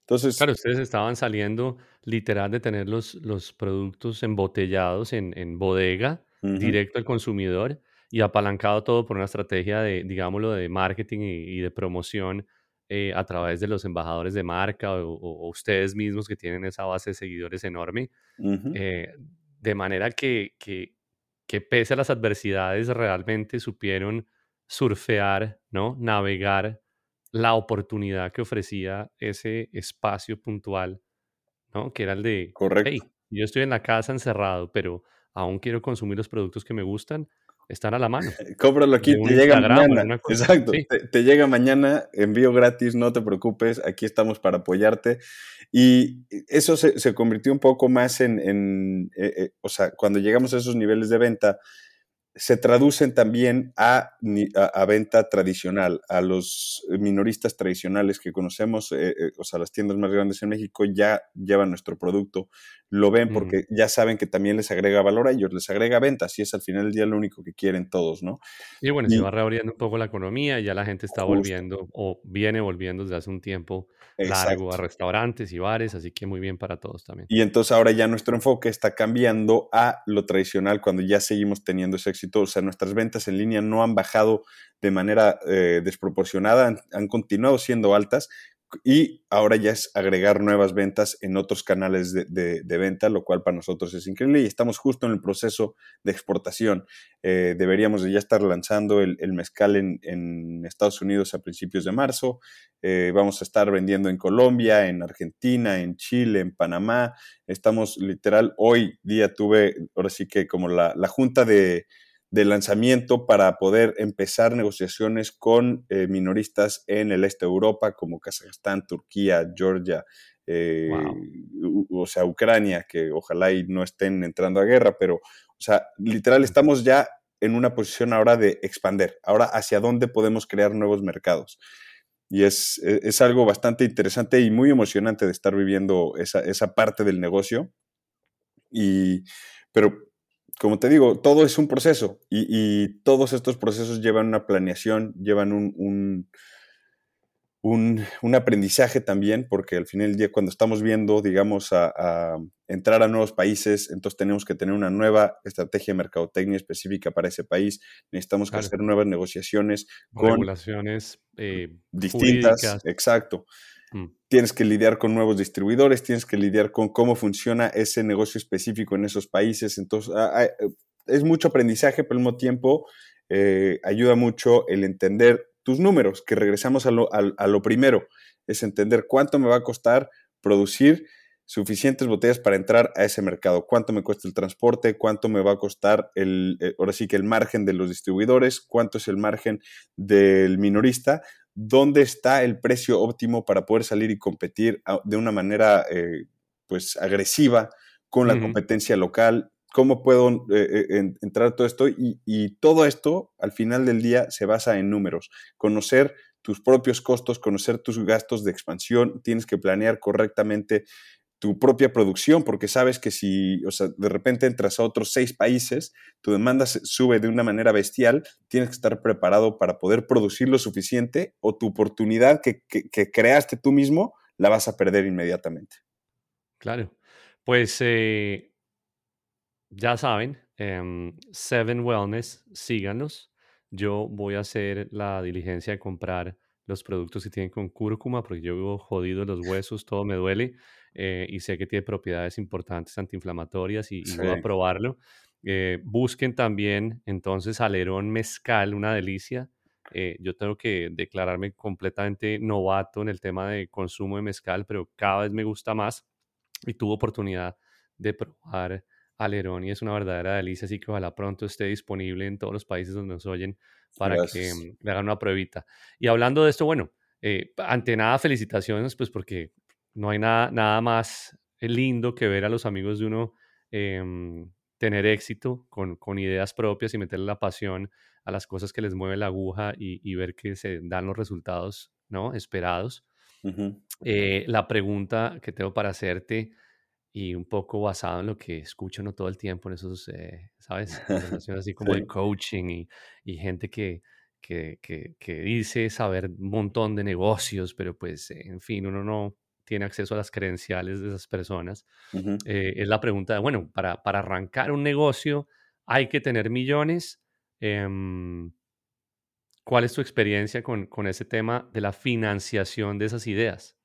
Speaker 3: Entonces,
Speaker 2: claro, ustedes estaban saliendo literal de tener los, los productos embotellados en, en bodega, directo al consumidor y apalancado todo por una estrategia de, digámoslo, de marketing y de promoción eh, a través de los embajadores de marca o, ustedes mismos que tienen esa base de seguidores enorme, eh, de manera que, que, que, pese a las adversidades realmente supieron surfear, ¿no? navegar la oportunidad que ofrecía ese espacio puntual, ¿no? que era el de,
Speaker 3: Correcto.
Speaker 2: yo estoy en la casa encerrado, pero aún quiero consumir los productos que me gustan, están a la mano. <laughs>
Speaker 3: Cómpralo aquí, te llega mañana. Exacto, te, llega mañana, envío gratis, no te preocupes, aquí estamos para apoyarte. Y eso se, convirtió un poco más en, eh, eh, o sea, cuando llegamos a esos niveles de venta, se traducen también a, a, venta tradicional, a los minoristas tradicionales que conocemos, eh, eh, o sea, las tiendas más grandes en México ya llevan nuestro producto, lo ven porque ya saben que también les agrega valor a ellos, les agrega ventas y es al final del día lo único que quieren todos, ¿no?
Speaker 2: Y bueno, se va reabriendo un poco la economía, ya la gente está volviendo o viene volviendo desde hace un tiempo largo a restaurantes y bares, así que muy bien para todos también.
Speaker 3: Y entonces ahora ya nuestro enfoque está cambiando a lo tradicional cuando ya seguimos teniendo ese éxito o sea, nuestras ventas en línea no han bajado de manera eh, desproporcionada, han, continuado siendo altas y ahora ya es agregar nuevas ventas en otros canales de, venta, lo cual para nosotros es increíble y estamos justo en el proceso de exportación. Eh, deberíamos de ya estar lanzando el, mezcal en, Estados Unidos a principios de marzo, eh, vamos a estar vendiendo en Colombia, en Argentina, en Chile, en Panamá. Estamos literal, hoy día tuve, ahora sí que como la junta de de lanzamiento para poder empezar negociaciones con eh, minoristas en el este de Europa, como Kazajstán, Turquía, Georgia, eh, o sea, Ucrania, que ojalá y no estén entrando a guerra, pero, o sea, literal, estamos ya en una posición ahora de expander, ahora hacia dónde podemos crear nuevos mercados. Y es, e, es algo bastante interesante y muy emocionante de estar viviendo esa, esa parte del negocio. Y, pero como te digo, todo es un proceso y, todos estos procesos llevan una planeación, llevan un, un, aprendizaje también, porque al final del día cuando estamos viendo, digamos, a, entrar a nuevos países, entonces tenemos que tener una nueva estrategia de mercadotecnia específica para ese país, necesitamos hacer nuevas negociaciones
Speaker 2: con regulaciones eh,
Speaker 3: distintas, exacto. Mm. tienes que lidiar con nuevos distribuidores, tienes que lidiar con cómo funciona ese negocio específico en esos países. Entonces, es mucho aprendizaje, pero al mismo tiempo eh, ayuda mucho el entender tus números, que regresamos a lo, a lo primero, es entender cuánto me va a costar producir suficientes botellas para entrar a ese mercado. ¿Cuánto me cuesta el transporte? ¿Cuánto me va a costar el, eh, ahora sí que el margen de los distribuidores? ¿Cuánto es el margen del minorista? ¿Dónde está el precio óptimo para poder salir y competir de una manera eh, pues agresiva con la competencia local? ¿Cómo puedo eh, entrar todo esto? Y, y todo esto, al final del día, se basa en números. Conocer tus propios costos, conocer tus gastos de expansión, tienes que planear correctamente tu propia producción, porque sabes que si, o sea, de repente entras a otros seis países, tu demanda sube de una manera bestial, tienes que estar preparado para poder producir lo suficiente o tu oportunidad que, creaste tú mismo la vas a perder inmediatamente.
Speaker 2: Claro, pues eh, ya saben, em, Seven Wellness, síganos. Yo voy a hacer la diligencia de comprar los productos que tienen con cúrcuma, porque yo vivo jodido los huesos, todo me duele. Eh, y sé que tiene propiedades importantes antiinflamatorias y, voy a probarlo. Eh, busquen también entonces alerón mezcal, una delicia. Eh, yo tengo que declararme completamente novato en el tema de consumo de mezcal, pero cada vez me gusta más y tuve oportunidad de probar alerón y es una verdadera delicia, así que ojalá pronto esté disponible en todos los países donde nos oyen para que mm, le hagan una pruebita. Y hablando de esto, bueno, ante nada felicitaciones, pues porque no hay nada, nada más lindo que ver a los amigos de uno em, tener éxito con, con, ideas propias y meterle la pasión a las cosas que les mueve la aguja y, ver que se dan los resultados ¿no? esperados. Eh, la pregunta que tengo para hacerte y un poco basado en lo que escucho no todo el tiempo en esos, eh, ¿sabes? <laughs> así como de coaching y, y gente que, que, que, que, dice saber un montón de negocios, pero pues, en fin, uno no, tiene acceso a las credenciales de esas personas. Eh, es la pregunta de, bueno, para, para, arrancar un negocio hay que tener millones. Em, ¿Cuál es tu experiencia con, con, ese tema de la financiación de esas ideas?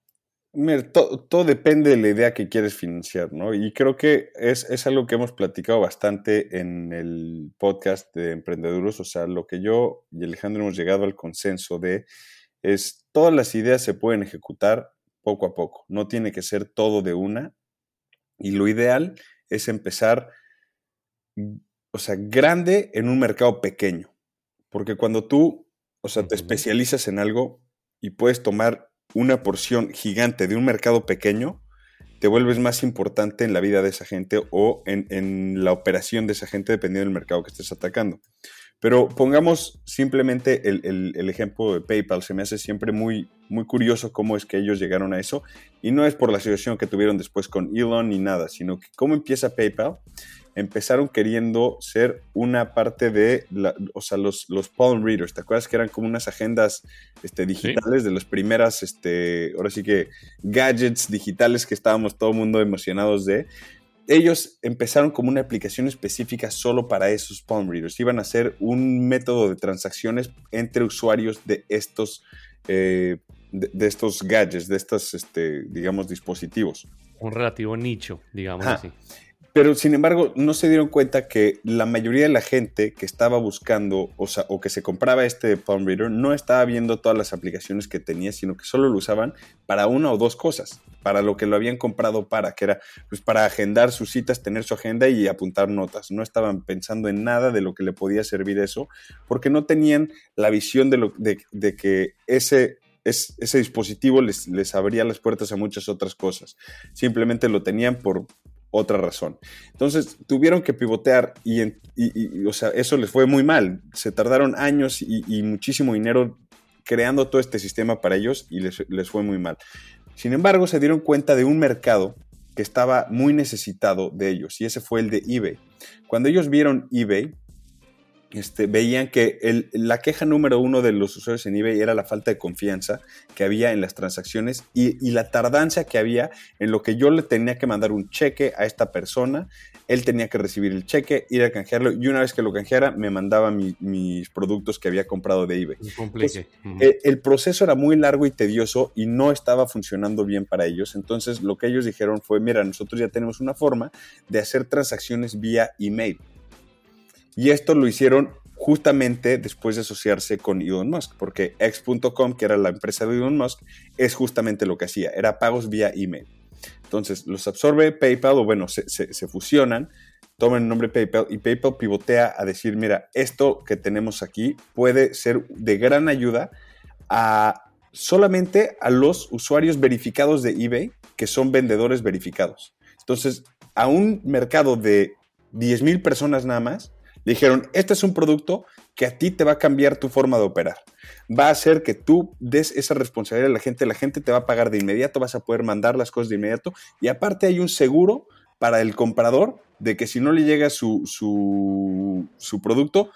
Speaker 3: Mira, todo depende de la idea que quieres financiar, ¿no? Y creo que es, es, algo que hemos platicado bastante en el podcast de Emprendeduros, o sea, lo que yo y Alejandro hemos llegado al consenso de es todas las ideas se pueden ejecutar poco a poco. No tiene que ser todo de una. Y lo ideal es empezar, o sea, grande en un mercado pequeño. Porque cuando tú, o sea, te especializas en algo y puedes tomar una porción gigante de un mercado pequeño, te vuelves más importante en la vida de esa gente o en, en la operación de esa gente dependiendo del mercado que estés atacando. Pero pongamos simplemente el, ejemplo de PayPal. Se me hace siempre muy, muy curioso cómo es que ellos llegaron a eso. Y no es por la situación que tuvieron después con Elon ni nada, sino que cómo empieza PayPal. Empezaron queriendo ser una parte de, o sea, los, los palm readers. ¿Te acuerdas que eran como unas agendas este, digitales de las primeras, este, ahora sí que gadgets digitales que estábamos todo el mundo emocionados de? Ellos empezaron como una aplicación específica solo para esos palm readers. Iban a ser un método de transacciones entre usuarios de estos, eh, de, estos gadgets, de estos, este, digamos, dispositivos.
Speaker 2: Un relativo nicho, digamos así.
Speaker 3: Pero sin embargo, no se dieron cuenta que la mayoría de la gente que estaba buscando o, o, que se compraba este Palm Reader no estaba viendo todas las aplicaciones que tenía, sino que solo lo usaban para una o dos cosas, para lo que lo habían comprado para, que era pues, para agendar sus citas, tener su agenda y apuntar notas. No estaban pensando en nada de lo que le podía servir eso, porque no tenían la visión de, lo, de, que ese ese dispositivo les, les, abría las puertas a muchas otras cosas. Simplemente lo tenían por, otra razón. Entonces tuvieron que pivotear y, o sea, eso les fue muy mal. Se tardaron años y, muchísimo dinero creando todo este sistema para ellos y les, les, fue muy mal. Sin embargo, se dieron cuenta de un mercado que estaba muy necesitado de ellos y ese fue el de eBay. Cuando ellos vieron eBay, este, veían que la queja número uno de los usuarios en eBay era la falta de confianza que había en las transacciones y, la tardancia que había en lo que yo le tenía que mandar un cheque a esta persona, él tenía que recibir el cheque, ir a canjearlo y una vez que lo canjeara me mandaba mis productos que había comprado de eBay. Eh, el, proceso era muy largo y tedioso y no estaba funcionando bien para ellos. Entonces lo que ellos dijeron fue, mira, nosotros ya tenemos una forma de hacer transacciones vía email. Y esto lo hicieron justamente después de asociarse con Elon Musk, porque X.com, que era la empresa de Elon Musk, es justamente lo que hacía, era pagos vía email. Entonces los absorbe PayPal, o bueno, se, fusionan, toman el nombre PayPal y PayPal pivotea a decir, mira, esto que tenemos aquí puede ser de gran ayuda a solamente a los usuarios verificados de eBay, que son vendedores verificados. Entonces, a un mercado de 10.000 personas nada más, Dijeron, este es un producto que a ti te va a cambiar tu forma de operar. Va a hacer que tú des esa responsabilidad a la gente, la gente te va a pagar de inmediato, vas a poder mandar las cosas de inmediato y aparte hay un seguro para el comprador de que si no le llega su, su, producto,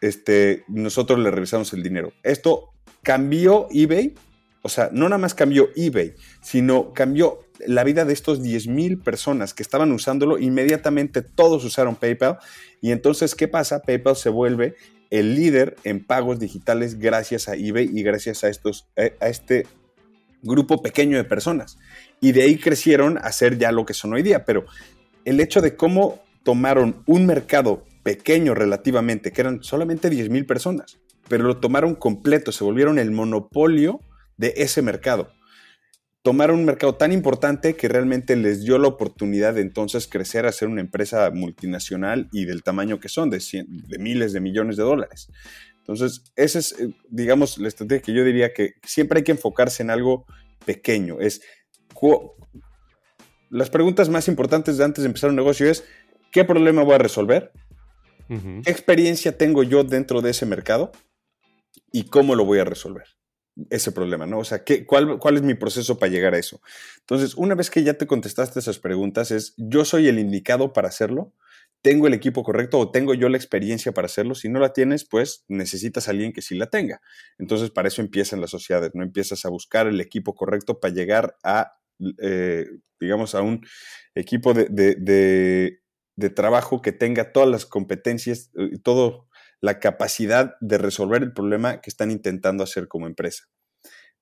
Speaker 3: este, nosotros le revisamos el dinero. Esto cambió eBay, o sea, no nada más cambió eBay, sino cambió la vida de estos 10.000 personas que estaban usándolo, inmediatamente todos usaron PayPal. Y entonces, ¿qué pasa? PayPal se vuelve el líder en pagos digitales gracias a eBay y gracias a, estos, a este grupo pequeño de personas. Y de ahí crecieron a ser ya lo que son hoy día. Pero el hecho de cómo tomaron un mercado pequeño relativamente, que eran solamente 10.000 personas, pero lo tomaron completo, se volvieron el monopolio de ese mercado tomaron un mercado tan importante que realmente les dio la oportunidad de entonces crecer a ser una empresa multinacional y del tamaño que son, de, de miles de millones de dólares. Entonces, esa es, eh, digamos, la estrategia que yo diría que siempre hay que enfocarse en algo pequeño. Es, las preguntas más importantes de antes de empezar un negocio es, ¿qué problema voy a resolver? ¿Qué experiencia tengo yo dentro de ese mercado? ¿Y cómo lo voy a resolver? Ese problema, ¿no? O sea, ¿qué, cuál, ¿cuál es mi proceso para llegar a eso? Entonces, una vez que ya te contestaste esas preguntas, es, ¿yo soy el indicado para hacerlo? ¿Tengo el equipo correcto o tengo yo la experiencia para hacerlo? Si no la tienes, pues necesitas a alguien que sí la tenga. Entonces, para eso empiezan las sociedades, ¿no? Empiezas a buscar el equipo correcto para llegar a, eh, digamos, a un equipo de, de, de trabajo que tenga todas las competencias, eh, todo la capacidad de resolver el problema que están intentando hacer como empresa.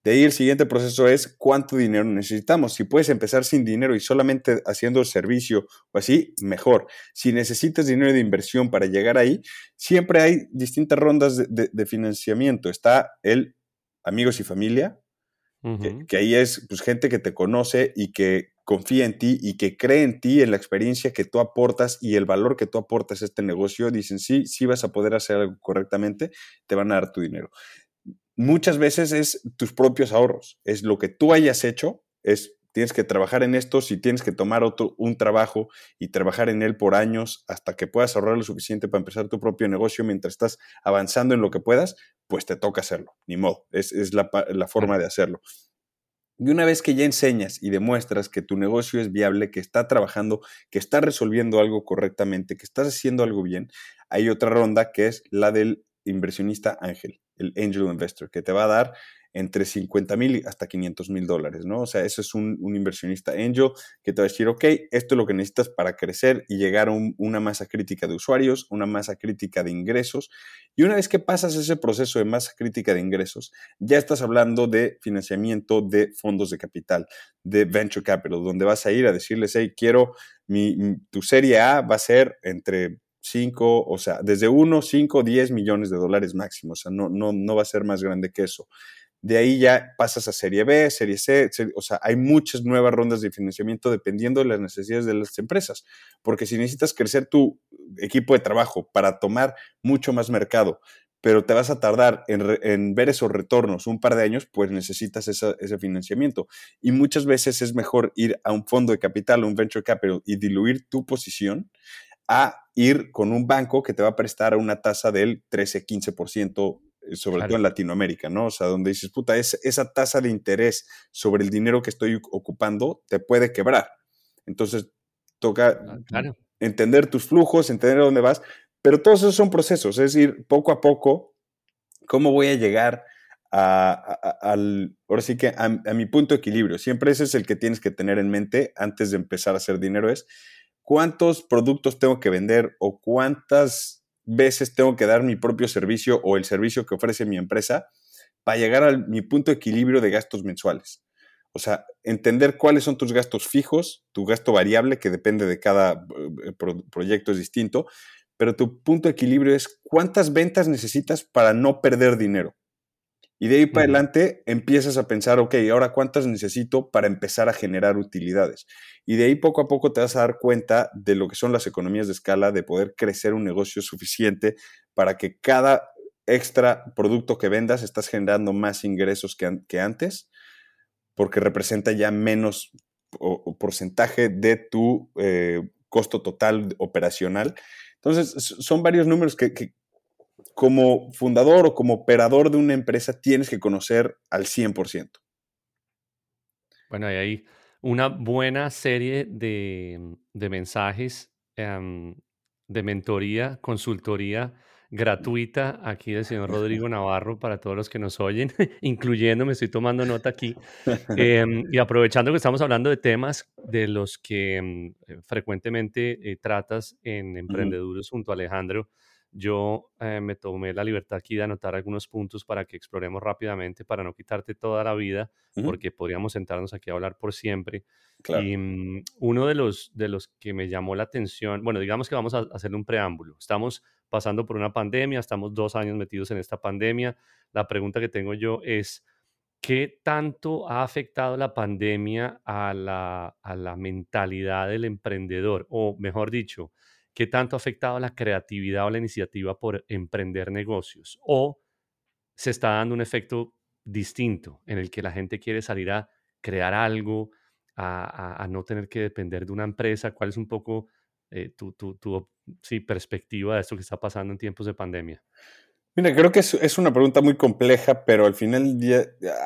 Speaker 3: De ahí el siguiente proceso es cuánto dinero necesitamos. Si puedes empezar sin dinero y solamente haciendo el servicio o así, mejor. Si necesitas dinero de inversión para llegar ahí, siempre hay distintas rondas de, financiamiento. Está el amigos y familia, que, que, ahí es pues, gente que te conoce y que confía en ti y que cree en ti, en la experiencia que tú aportas y el valor que tú aportas a este negocio, dicen, sí, sí vas a poder hacer algo correctamente, te van a dar tu dinero. Muchas veces es tus propios ahorros, es lo que tú hayas hecho, es tienes que trabajar en esto, si tienes que tomar otro, un trabajo y trabajar en él por años hasta que puedas ahorrar lo suficiente para empezar tu propio negocio mientras estás avanzando en lo que puedas, pues te toca hacerlo, ni modo, es, la, la forma de hacerlo. Y una vez que ya enseñas y demuestras que tu negocio es viable, que está trabajando, que está resolviendo algo correctamente, que estás haciendo algo bien, hay otra ronda que es la del inversionista ángel, el angel investor, que te va a dar entre 50 mil hasta 500 mil dólares, ¿no? O sea, eso es un, inversionista angel que te va a decir, ok, esto es lo que necesitas para crecer y llegar a una masa crítica de usuarios, una masa crítica de ingresos. Y una vez que pasas ese proceso de masa crítica de ingresos, ya estás hablando de financiamiento de fondos de capital, de venture capital, donde vas a ir a decirles, hey, quiero, mi, tu serie A va a ser entre 5, o sea, desde 1, 5, 10 millones de dólares máximo, o sea, no, no, no va a ser más grande que eso. De ahí ya pasas a Serie B, Serie C, o sea, hay muchas nuevas rondas de financiamiento dependiendo de las necesidades de las empresas. Porque si necesitas crecer tu equipo de trabajo para tomar mucho más mercado, pero te vas a tardar en, ver esos retornos un par de años, pues necesitas ese financiamiento. Y muchas veces es mejor ir a un fondo de capital, un venture capital y diluir tu posición a ir con un banco que te va a prestar a una tasa del 13-15% eh, sobre todo en Latinoamérica, ¿no? O sea, donde dices, puta, esa tasa de interés sobre el dinero que estoy ocupando te puede quebrar. Entonces, toca ah, entender tus flujos, entender dónde vas, Pero todos esos son procesos, es decir, poco a poco, ¿cómo voy a llegar a, al, ahora sí que a, mi punto de equilibrio? Siempre ese es el que tienes que tener en mente antes de empezar a hacer dinero, es cuántos productos tengo que vender o cuántas veces tengo que dar mi propio servicio o el servicio que ofrece mi empresa para llegar a mi punto de equilibrio de gastos mensuales. O sea, entender cuáles son tus gastos fijos, tu gasto variable, que depende de cada eh, proyecto es distinto, pero tu punto de equilibrio es cuántas ventas necesitas para no perder dinero. Y de ahí para adelante empiezas a pensar, ok, ahora cuántas necesito para empezar a generar utilidades. Y de ahí poco a poco te vas a dar cuenta de lo que son las economías de escala, de poder crecer un negocio suficiente para que cada extra producto que vendas estás generando más ingresos que antes porque representa ya menos porcentaje de tu eh, costo total operacional. Entonces, son varios números que, como fundador o como operador de una empresa tienes que conocer al 100%.
Speaker 2: Bueno, hay ahí una buena serie de, mensajes em, de mentoría, consultoría gratuita aquí del señor Rodrigo Navarro para todos los que nos oyen, <laughs> incluyendo, me estoy tomando nota aquí, em, y aprovechando que estamos hablando de temas de los que eh, frecuentemente eh, tratas en Emprendeduros junto a Alejandro, yo eh, me tomé la libertad aquí de anotar algunos puntos para que exploremos rápidamente, para no quitarte toda la vida, porque podríamos sentarnos aquí a hablar por siempre. Y mm, uno de los, de los que me llamó la atención, bueno, digamos que vamos a hacerle un preámbulo. Estamos pasando por una pandemia, estamos dos años metidos en esta pandemia. La pregunta que tengo yo es, ¿qué tanto ha afectado la pandemia a la, a la mentalidad del emprendedor? O mejor dicho, ¿qué tanto ha afectado la creatividad o la iniciativa por emprender negocios? ¿O se está dando un efecto distinto en el que la gente quiere salir a crear algo, a, no tener que depender de una empresa? ¿Cuál es un poco eh, tu, tu, tu perspectiva de esto que está pasando en tiempos de pandemia?
Speaker 3: Mira, creo que es, es, una pregunta muy compleja, pero al final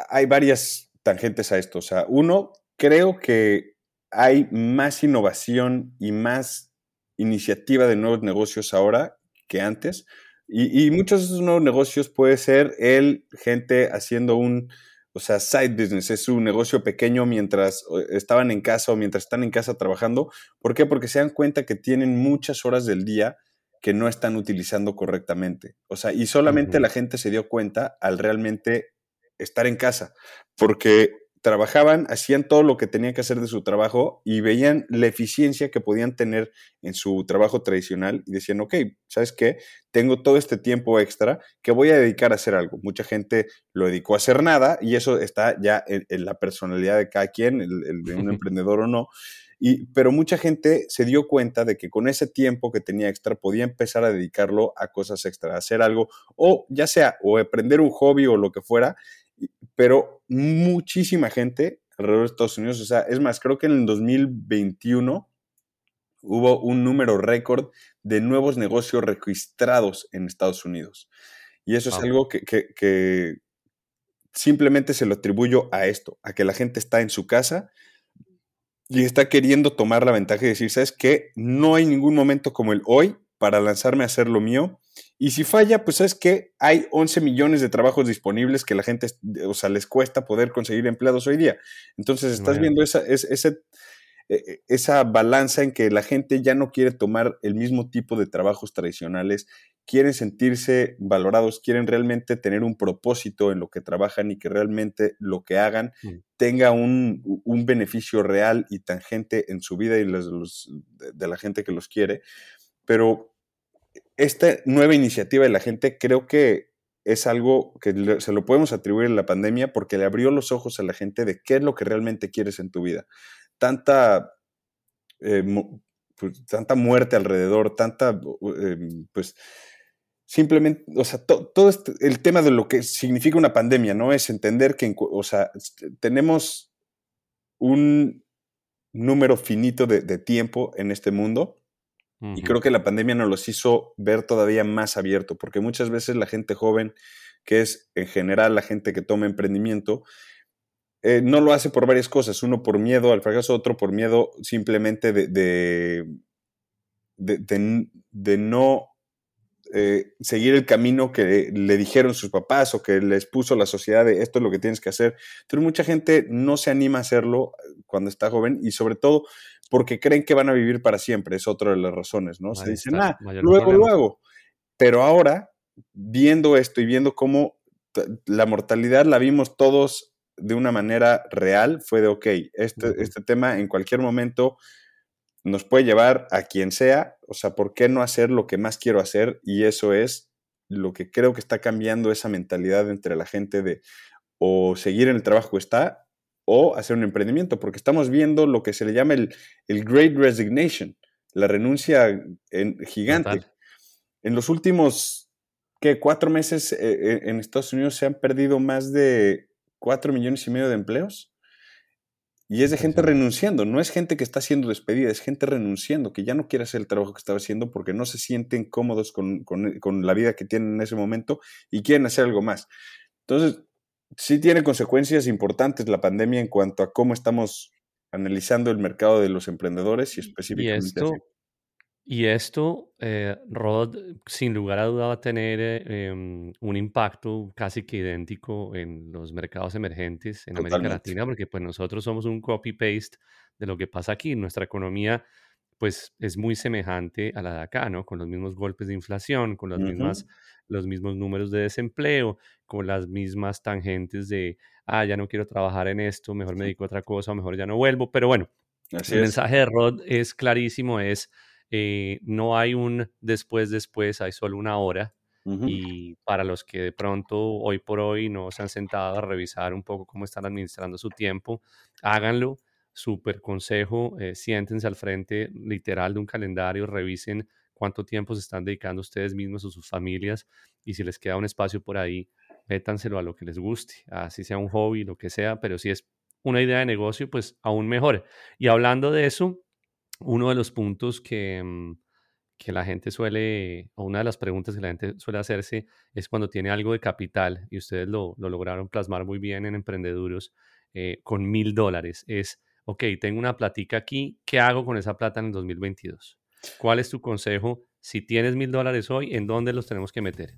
Speaker 3: hay varias tangentes a esto. O sea, uno, creo que hay más innovación y más iniciativa de nuevos negocios ahora que antes. Y, muchos de esos nuevos negocios puede ser el gente haciendo un, o sea, side business, es un negocio pequeño mientras estaban en casa o mientras están en casa trabajando. ¿Por qué? Porque se dan cuenta que tienen muchas horas del día que no están utilizando correctamente. O sea, y solamente la gente se dio cuenta al realmente estar en casa, porque trabajaban, hacían todo lo que tenían que hacer de su trabajo y veían la eficiencia que podían tener en su trabajo tradicional y decían, ok, ¿sabes qué? Tengo todo este tiempo extra que voy a dedicar a hacer algo. Mucha gente lo dedicó a hacer nada y eso está ya en, la personalidad de cada quien, el, de un <laughs> emprendedor o no. Y, pero mucha gente se dio cuenta de que con ese tiempo que tenía extra podía empezar a dedicarlo a cosas extra, a hacer algo, o ya sea, o aprender un hobby o lo que fuera, pero muchísima gente alrededor de Estados Unidos, o sea, es más, creo que en el 2021 hubo un número récord de nuevos negocios registrados en Estados Unidos. Y eso es algo que, simplemente se lo atribuyo a esto, a que la gente está en su casa y está queriendo tomar la ventaja y decir, ¿sabes qué? No hay ningún momento como el hoy para lanzarme a hacer lo mío y si falla, pues es que hay 11 millones de trabajos disponibles que la gente, o sea, les cuesta poder conseguir empleados hoy día. Entonces, estás viendo esa, esa, e, e, esa balanza en que la gente ya no quiere tomar el mismo tipo de trabajos tradicionales, quieren sentirse valorados, quieren realmente tener un propósito en lo que trabajan y que realmente lo que hagan mm. tenga un, un, beneficio real y tangente en su vida y los, de la gente que los quiere. Pero esta nueva iniciativa de la gente creo que es algo que se lo podemos atribuir a la pandemia porque le abrió los ojos a la gente de qué es lo que realmente quieres en tu vida. Tanta, eh, pues, tanta muerte alrededor, tanta, em, pues, simplemente, o sea, todo este, el tema de lo que significa una pandemia, ¿no? Es entender que, o sea, tenemos un número finito de tiempo en este mundo y creo que la pandemia nos los hizo ver todavía más abierto, porque muchas veces la gente joven, que es en general la gente que toma emprendimiento, eh, no lo hace por varias cosas. Uno por miedo al fracaso, otro por miedo simplemente de, de, de, no eh, seguir el camino que le dijeron sus papás o que les puso la sociedad de esto es lo que tienes que hacer. Entonces mucha gente no se anima a hacerlo cuando está joven y sobre todo porque creen que van a vivir para siempre, es otra de las razones, ¿no? se dicen, ah, luego lo hago. Pero ahora, viendo esto y viendo cómo la mortalidad la vimos todos de una manera real, fue de, ok, este, este tema en cualquier momento nos puede llevar a quien sea, o sea, ¿por qué no hacer lo que más quiero hacer? Y eso es lo que creo que está cambiando esa mentalidad entre la gente de o seguir en el trabajo que está o hacer un emprendimiento, porque estamos viendo lo que se le llama el, Great Resignation, la renuncia en, gigante. En los últimos, ¿qué? Cuatro meses eh, eh, en Estados Unidos se han perdido más de cuatro millones y medio de empleos. Y es de gente renunciando, no es gente que está siendo despedida, es gente renunciando, que ya no quiere hacer el trabajo que estaba haciendo porque no se sienten cómodos con, con, la vida que tienen en ese momento y quieren hacer algo más. Entonces, sí tiene consecuencias importantes la pandemia en cuanto a cómo estamos analizando el mercado de los emprendedores y específicamente.
Speaker 2: Y esto, eh, Rod, sin lugar a duda va a tener eh, em, un impacto casi que idéntico en los mercados emergentes en América Latina, porque pues nosotros somos un copy-paste de lo que pasa aquí. Nuestra economía pues es muy semejante a la de acá, ¿no? Con los mismos golpes de inflación, con las mismas, los mismos números de desempleo, con las mismas tangentes de, ah, ya no quiero trabajar en esto, mejor me dedico a otra cosa, mejor ya no vuelvo. Pero bueno, el mensaje de Rod es clarísimo, es eh, no hay un después, después, hay solo una hora. Y para los que de pronto hoy por hoy no se han sentado a revisar un poco cómo están administrando su tiempo, háganlo. Súper consejo, eh, siéntense al frente literal de un calendario, revisen cuánto tiempo se están dedicando ustedes mismos o sus familias y si les queda un espacio por ahí, métanselo a lo que les guste, así sea un hobby, lo que sea, pero si es una idea de negocio, pues aún mejor. Y hablando de eso, uno de los puntos que, mm, que la gente suele, o una de las preguntas que la gente suele hacerse es cuando tiene algo de capital, y ustedes lo, lograron plasmar muy bien en Emprendeduros, eh, con mil dólares. Es, ok, tengo una platica aquí, ¿qué hago con esa plata en el 2022? ¿Cuál es tu consejo? Si tienes mil dólares hoy, ¿en dónde los tenemos que meter?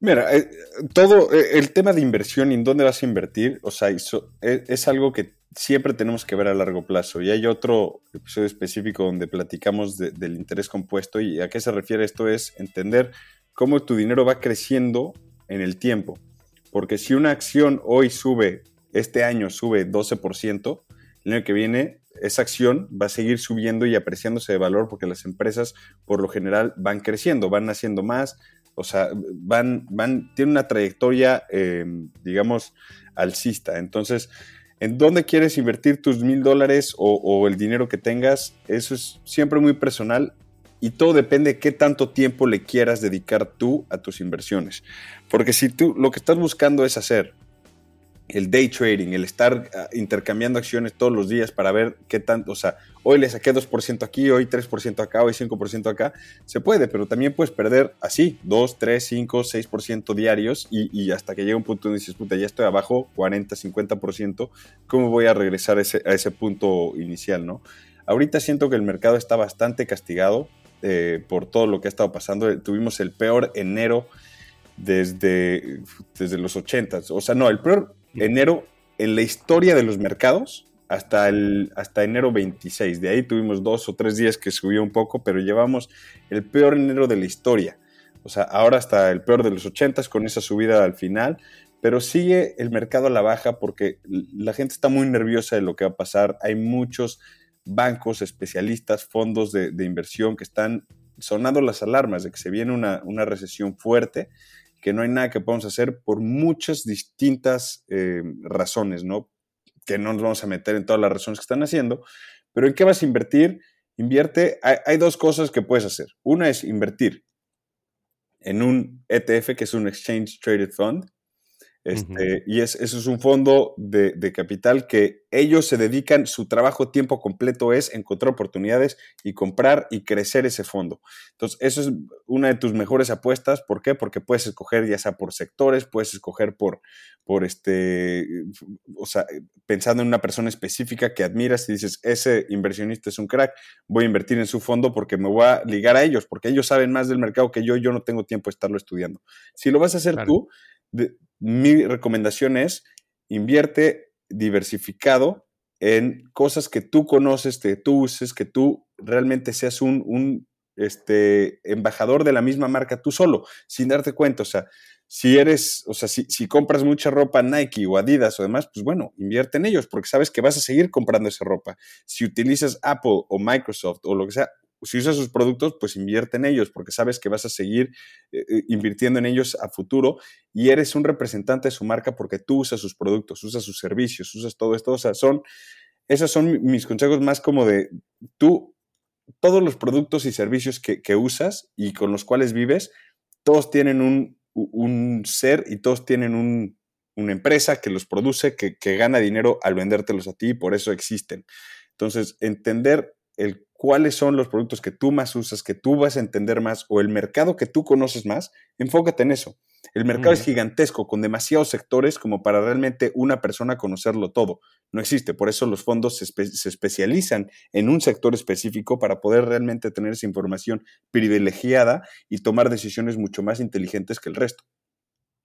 Speaker 3: Mira, eh, todo eh, el tema de inversión y en dónde vas a invertir, o sea, es algo que siempre tenemos que ver a largo plazo. Y hay otro episodio específico donde platicamos del interés compuesto y a qué se refiere esto es entender cómo tu dinero va creciendo en el tiempo. Porque si una acción hoy sube, este año sube 12%, el año que viene esa acción va a seguir subiendo y apreciándose de valor porque las empresas por lo general van creciendo, van haciendo más, o sea, van, van, tienen una trayectoria, eh, digamos, alcista. Entonces, en dónde quieres invertir tus mil dólares o, el dinero que tengas, eso es siempre muy personal y todo depende de qué tanto tiempo le quieras dedicar tú a tus inversiones. Porque si tú lo que estás buscando es hacer el day trading, el estar ah, intercambiando acciones todos los días para ver qué tanto, o sea, hoy le saqué 2% aquí, hoy 3% acá, hoy 5% acá, se puede, pero también puedes perder así, 2, 3, 5, 6% diarios y, hasta que llega un punto donde dices, puta, ya estoy abajo, 40, 50%, ¿cómo voy a regresar a ese, a ese punto inicial, no? Ahorita siento que el mercado está bastante castigado eh, por todo lo que ha estado pasando. Tuvimos el peor enero desde, desde los 80. O sea, no, el peor enero en la historia de los mercados hasta, el, hasta enero 26. De ahí tuvimos dos o tres días que subió un poco, pero llevamos el peor enero de la historia. O sea, ahora hasta el peor de los 80 con esa subida al final, pero sigue el mercado a la baja porque la gente está muy nerviosa de lo que va a pasar. Hay muchos bancos, especialistas, fondos de, inversión que están sonando las alarmas de que se viene una, una recesión fuerte que no hay nada que podamos hacer por muchas distintas eh, razones, ¿no? Que no nos vamos a meter en todas las razones que están haciendo, pero ¿en qué vas a invertir? Invierte, hay, dos cosas que puedes hacer. Una es invertir en un ETF, que es un Exchange Traded Fund. Este, Y es, eso es un fondo de, capital que ellos se dedican, su trabajo tiempo completo es encontrar oportunidades y comprar y crecer ese fondo. Entonces, eso es una de tus mejores apuestas. ¿Por qué? Porque puedes escoger ya sea por sectores, puedes escoger por, por este, o sea, pensando en una persona específica que admiras y dices, ese inversionista es un crack, voy a invertir en su fondo porque me voy a ligar a ellos, porque ellos saben más del mercado que yo, yo no tengo tiempo de estarlo estudiando. Si lo vas a hacer tú, mi recomendación es invierte diversificado en cosas que tú conoces, que tú uses, que tú realmente seas un, este, embajador de la misma marca tú solo, sin darte cuenta. O sea, si eres, o sea, si, si, compras mucha ropa Nike o Adidas o demás, pues bueno, invierte en ellos porque sabes que vas a seguir comprando esa ropa. Si utilizas Apple o Microsoft o lo que sea, si usas sus productos, pues invierte en ellos, porque sabes que vas a seguir eh, eh, invirtiendo en ellos a futuro y eres un representante de su marca porque tú usas sus productos, usas sus servicios, usas todo esto. O son, esos son mis consejos más como de tú, todos los productos y servicios que, usas y con los cuales vives, todos tienen un, ser y todos tienen una empresa que los produce, que, que gana dinero al vendértelos a ti y por eso existen. Entonces, entender el cuáles son los productos que tú más usas, que tú vas a entender más, o el mercado que tú conoces más, enfócate en eso. El mercado es gigantesco, con demasiados sectores como para realmente una persona conocerlo todo. No existe, por eso los fondos se, se especializan en un sector específico para poder realmente tener esa información privilegiada y tomar decisiones mucho más inteligentes que el resto.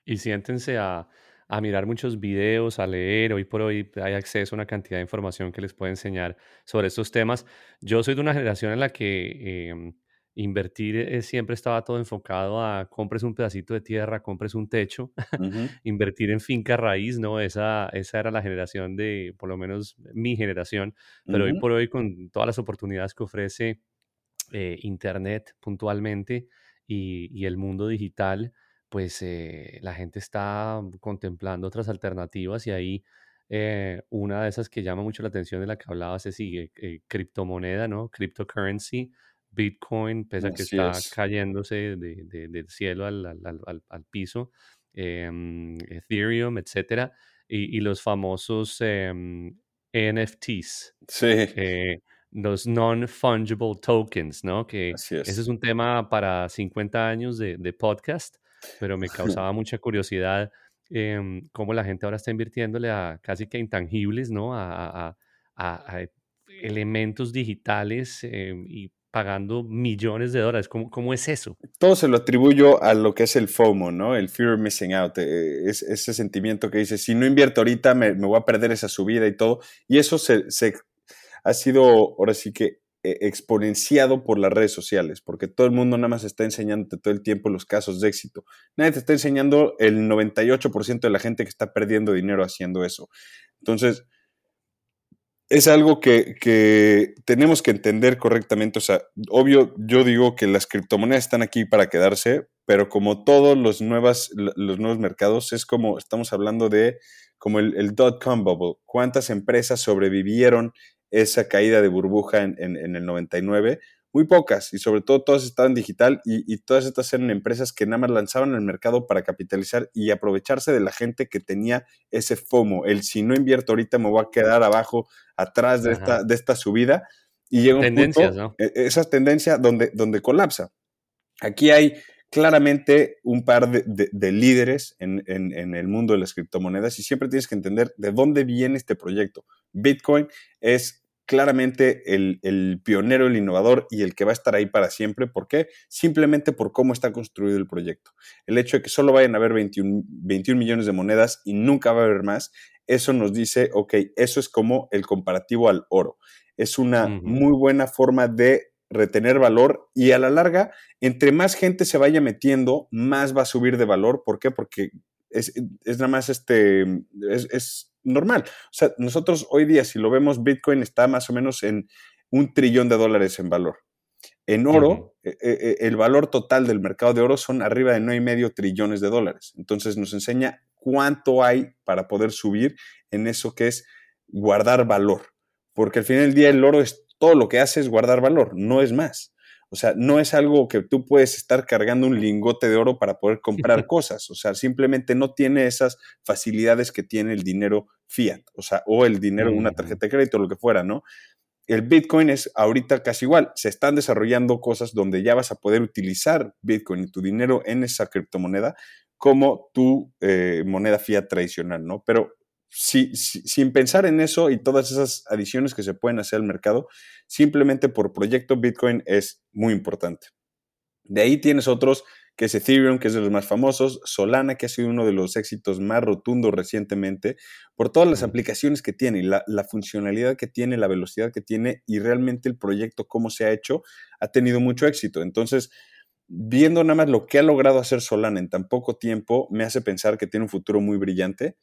Speaker 2: Y siéntense a, a mirar muchos videos, a leer. Hoy por hoy hay acceso a una cantidad de información que les puede enseñar sobre estos temas. Yo soy de una generación en la que em, invertir eh, siempre estaba todo enfocado a compres un pedacito de tierra, compres un techo, <laughs> invertir en finca raíz, ¿no? Esa, esa era la generación de, por lo menos mi generación, pero hoy por hoy con todas las oportunidades que ofrece eh, Internet puntualmente y, y el mundo digital, pues eh, la gente está contemplando otras alternativas y ahí eh, una de esas que llama mucho la atención de la que hablabas es sigue eh, criptomoneda, ¿no? Cryptocurrency, Bitcoin, pese a que está cayéndose del cielo al, piso, em, Ethereum, etcétera, y, los famosos em, NFTs.
Speaker 3: Sí
Speaker 2: los non-fungible tokens, ¿no? Que ese es un tema para 50 años de, de podcast, pero me <laughs> causaba mucha curiosidad eh, cómo la gente ahora está invirtiéndole a casi que intangibles, ¿no? A, elementos digitales em, y pagando millones de dólares. ¿Cómo, ¿Cómo, es eso?
Speaker 3: Todo se lo atribuyo a lo que es el FOMO, ¿no? El Fear of Missing Out. Eh, es, ese sentimiento que dice, si no invierto ahorita, me, me, voy a perder esa subida y todo. Y eso se, se ha sido, ahora sí que exponenciado por las redes sociales, porque todo el mundo nada más está enseñándote todo el tiempo los casos de éxito. Nadie te está enseñando el 98% de la gente que está perdiendo dinero haciendo eso. Entonces, es algo que, tenemos que entender correctamente. O sea, obvio, yo digo que las criptomonedas están aquí para quedarse, pero como todos los, nuevas, los nuevos mercados, es como estamos hablando de como el, el dot-com bubble. ¿Cuántas empresas sobrevivieron esa caída de burbuja en, el 99, muy pocas, y sobre todo todas estaban digital y, todas estas eran empresas que nada más lanzaban el mercado para capitalizar y aprovecharse de la gente que tenía ese FOMO, el si no invierto ahorita me voy a quedar abajo, atrás de, esta, de esta subida, y llega un Tendencias, punto, ¿no? E, esa tendencia donde, donde colapsa. Aquí hay claramente un par de, líderes en, en, el mundo de las criptomonedas y siempre tienes que entender de dónde viene este proyecto. Bitcoin es claramente el, pionero, el innovador y el que va a estar ahí para siempre. ¿Por qué? Simplemente por cómo está construido el proyecto. El hecho de que solo vayan a haber 21, 21 millones de monedas y nunca va a haber más, eso nos dice, ok, eso es como el comparativo al oro. Es una muy buena forma de retener valor y a la larga, entre más gente se vaya metiendo, más va a subir de valor. ¿Por qué? Porque es, nada más este, es normal. O sea, nosotros hoy día, si lo vemos, Bitcoin está más o menos en un trillón de dólares en valor. En oro, eh, eh, eh, el valor total del mercado de oro son arriba de nueve y medio trillones de dólares. Entonces nos enseña cuánto hay para poder subir en eso que es guardar valor. Porque al final del día el oro es todo lo que hace es guardar valor, no es más. O sea, no es algo que tú puedes estar cargando un lingote de oro para poder comprar <laughs> cosas. O sea, simplemente no tiene esas facilidades que tiene el dinero fiat, o sea, o el dinero de una mm. tarjeta de crédito, lo que fuera, ¿no? El Bitcoin es ahorita casi igual. Se están desarrollando cosas donde ya vas a poder utilizar Bitcoin y tu dinero en esa criptomoneda como tu eh, moneda fiat tradicional, ¿no? Pero sin pensar en eso y todas esas adiciones que se pueden hacer al mercado, simplemente por proyecto Bitcoin es muy importante. De ahí tienes otros que es Ethereum, que es de los más famosos, Solana, que ha sido uno de los éxitos más rotundos recientemente, por todas las aplicaciones que tiene, la, la funcionalidad que tiene, la velocidad que tiene y realmente el proyecto, cómo se ha hecho, ha tenido mucho éxito. Entonces, viendo nada más lo que ha logrado hacer Solana en tan poco tiempo, me hace pensar que tiene un futuro muy brillante.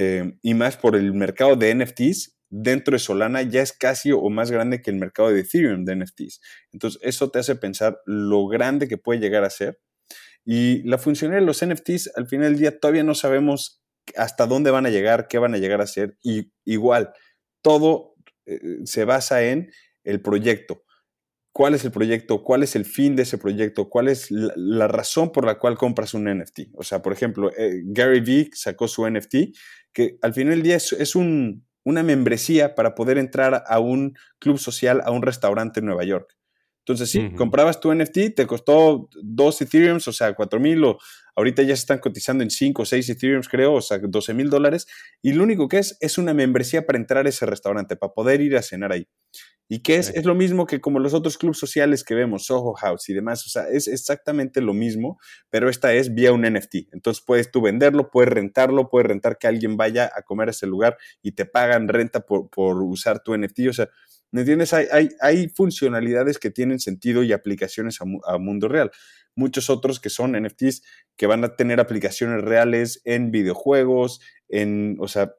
Speaker 3: Eh, y más por el mercado de NFTs, dentro de Solana ya es casi o más grande que el mercado de Ethereum de NFTs. Entonces, eso te hace pensar lo grande que puede llegar a ser y la funcionalidad de los NFTs, al final del día, todavía no sabemos hasta dónde van a llegar, qué van a llegar a ser. Y igual, todo eh, se basa en el proyecto. ¿Cuál es el proyecto? ¿Cuál es el fin de ese proyecto? ¿Cuál es la, razón por la cual compras un NFT? O sea, por ejemplo, eh, Gary Vee sacó su NFT, que al final del día es, una membresía para poder entrar a un club social, a un restaurante en Nueva York. Entonces, sí, comprabas tu NFT, te costó dos Ethereum, o sea, cuatro mil, o ahorita ya se están cotizando en cinco o seis Ethereum, creo, o sea, 12 mil dólares. Y lo único que es, es una membresía para entrar a ese restaurante, para poder ir a cenar ahí. Y que es, es lo mismo que como los otros clubes sociales que vemos, Soho House y demás, o sea, es exactamente lo mismo, pero esta es vía un NFT. Entonces puedes tú venderlo, puedes rentarlo, puedes rentar que alguien vaya a comer a ese lugar y te pagan renta por, por usar tu NFT, o sea, ¿Me entiendes? Hay, hay, funcionalidades que tienen sentido y aplicaciones a, mundo real. Muchos otros que son NFTs que van a tener aplicaciones reales en videojuegos, en, o sea,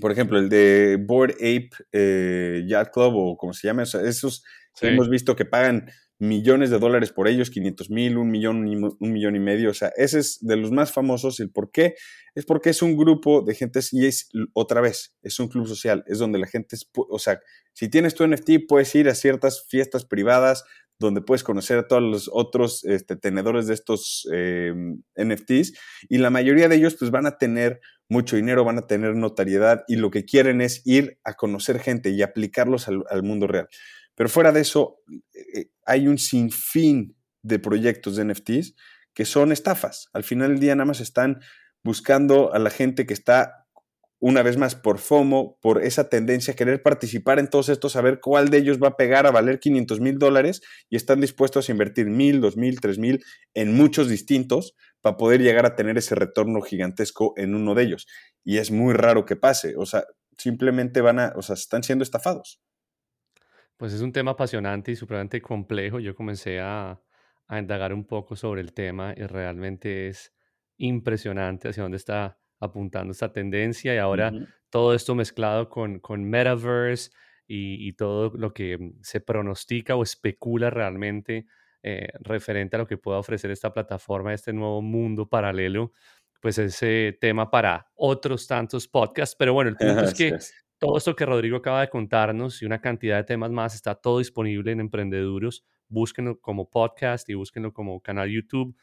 Speaker 3: por ejemplo, el de Board Ape eh, Yacht Club o como se llama, o sea, esos hemos visto que pagan millones de dólares por ellos, 500 mil, un millón, un millón y medio. O sea, ese es de los más famosos. ¿El por qué? Es porque es un grupo de gente y es otra vez, es un club social, es donde la gente, es, o sea, si tienes tu NFT, puedes ir a ciertas fiestas privadas donde puedes conocer a todos los otros este, tenedores de estos em, NFTs y la mayoría de ellos pues van a tener mucho dinero, van a tener notariedad y lo que quieren es ir a conocer gente y aplicarlos al mundo real. Pero fuera de eso, eh, hay un sinfín de proyectos de NFTs que son estafas. Al final del día nada más están buscando a la gente que está una vez más por FOMO, por esa tendencia a querer participar en todos estos, a ver cuál de ellos va a pegar a valer 500 mil dólares y están dispuestos a invertir mil, dos mil, tres mil en muchos distintos para poder llegar a tener ese retorno gigantesco en uno de ellos. Y es muy raro que pase, o sea, simplemente van a, o sea, están siendo estafados.
Speaker 2: Pues es un tema apasionante y supremamente complejo. Yo comencé a, indagar un poco sobre el tema y realmente es impresionante hacia dónde está apuntando esta tendencia y ahora todo esto mezclado con, con Metaverse y, todo lo que mm, se pronostica o especula realmente eh, referente a lo que pueda ofrecer esta plataforma, este nuevo mundo paralelo, pues ese tema para otros tantos podcasts. Pero bueno, el punto es <laughs> que todo esto que Rodrigo acaba de contarnos y una cantidad de temas más está todo disponible en Emprendeduros. Búsquenlo como podcast y búsquenlo como canal YouTube.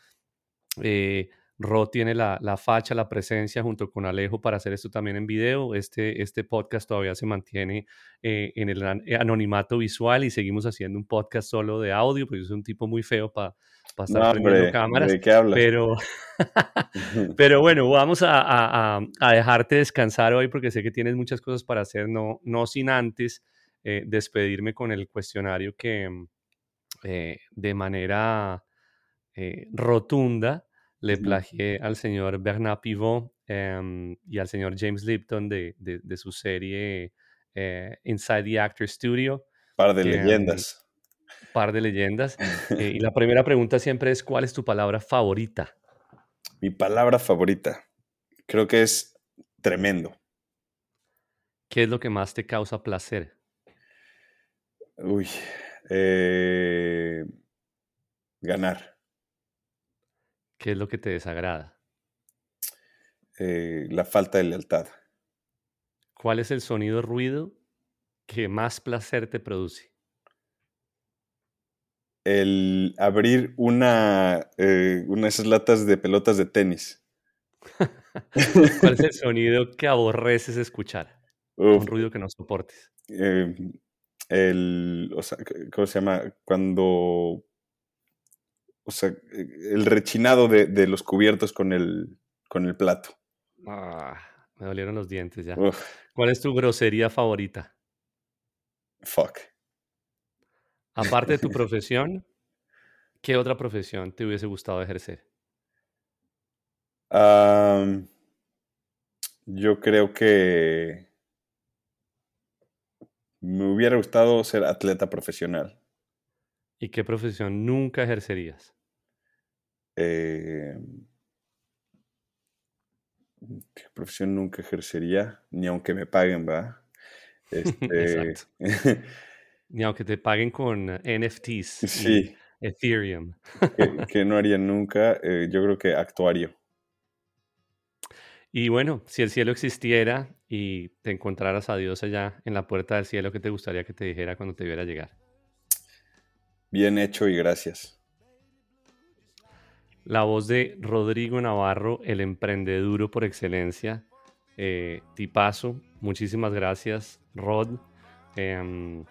Speaker 2: Eh, Ro tiene la, la, facha, la presencia junto con Alejo para hacer esto también en video. Este, este podcast todavía se mantiene eh, en el anonimato visual y seguimos haciendo un podcast solo de audio, porque yo soy un tipo muy feo para para estar prendiendo cámaras. ¿de qué hablas? Pero, <laughs> pero bueno, vamos a, a, dejarte descansar hoy porque sé que tienes muchas cosas para hacer, no, no sin antes eh, despedirme con el cuestionario que eh, de manera eh, rotunda le plagié al señor Bernard Pivot em, y al señor James Lipton de, de, de su serie Inside the Actor Studio.
Speaker 3: Par de leyendas
Speaker 2: par de leyendas. Eh, y <laughs> la primera pregunta siempre es, ¿cuál es tu palabra favorita?
Speaker 3: Mi palabra favorita. Creo que es tremendo.
Speaker 2: ¿Qué es lo que más te causa placer?
Speaker 3: Uy, eh, ganar.
Speaker 2: ¿Qué es lo que te desagrada?
Speaker 3: Eh, la falta de lealtad.
Speaker 2: ¿Cuál es el sonido ruido que más placer te produce?
Speaker 3: el abrir una, eh, una de esas latas de pelotas de tenis. <laughs>
Speaker 2: ¿Cuál es el <laughs> sonido que aborreces escuchar? Un ruido que no soportes.
Speaker 3: Eh, el, o sea, ¿cómo se llama? Cuando, o sea, el rechinado de, de los cubiertos con el, con el plato.
Speaker 2: Ah, me dolieron los dientes ya. ¿Cuál es tu grosería favorita?
Speaker 3: Fuck.
Speaker 2: Aparte de tu <laughs> profesión, ¿qué otra profesión te hubiese gustado ejercer?
Speaker 3: yo creo que me hubiera gustado ser atleta profesional.
Speaker 2: ¿Y qué profesión nunca ejercerías?
Speaker 3: Eh, ¿Qué profesión nunca ejercería? Ni aunque me paguen, ¿va? <laughs>
Speaker 2: Este... Ni aunque te paguen con NFTs.
Speaker 3: Sí.
Speaker 2: Ethereum.
Speaker 3: que, <laughs> no haría nunca, eh, yo creo que actuario.
Speaker 2: Y bueno, si el cielo existiera y te encontraras a Dios allá en la puerta del cielo, ¿qué te gustaría que te dijera cuando te viera llegar?
Speaker 3: Bien hecho y gracias.
Speaker 2: La voz de Rodrigo Navarro, el emprendeduro por excelencia. Eh, tipazo, muchísimas gracias, Rod, em,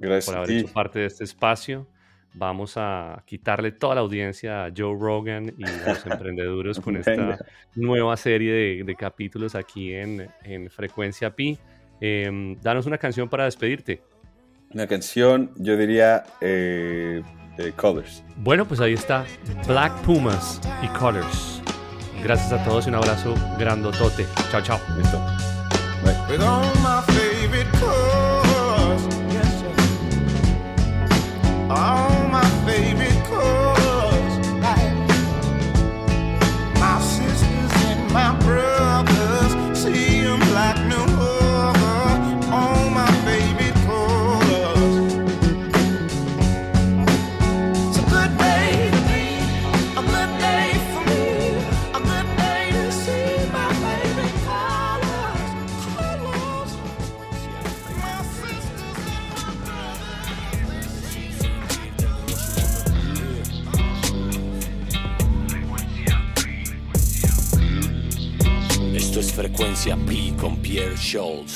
Speaker 3: gracias
Speaker 2: por haber hecho parte de este espacio. Vamos a quitarle toda la audiencia a Joe Rogan y los <laughs> emprendeduros con esta nueva serie de, capítulos aquí en, Frecuencia Pi. Em, danos una canción para despedirte.
Speaker 3: Una canción, yo diría eh, Colors.
Speaker 2: Bueno, pues ahí está Black Pumas y Colors. Gracias a todos y un abrazo grandotote. Chao, chao.
Speaker 3: Listo.
Speaker 1: Frecuencia P con Pierre Scholz.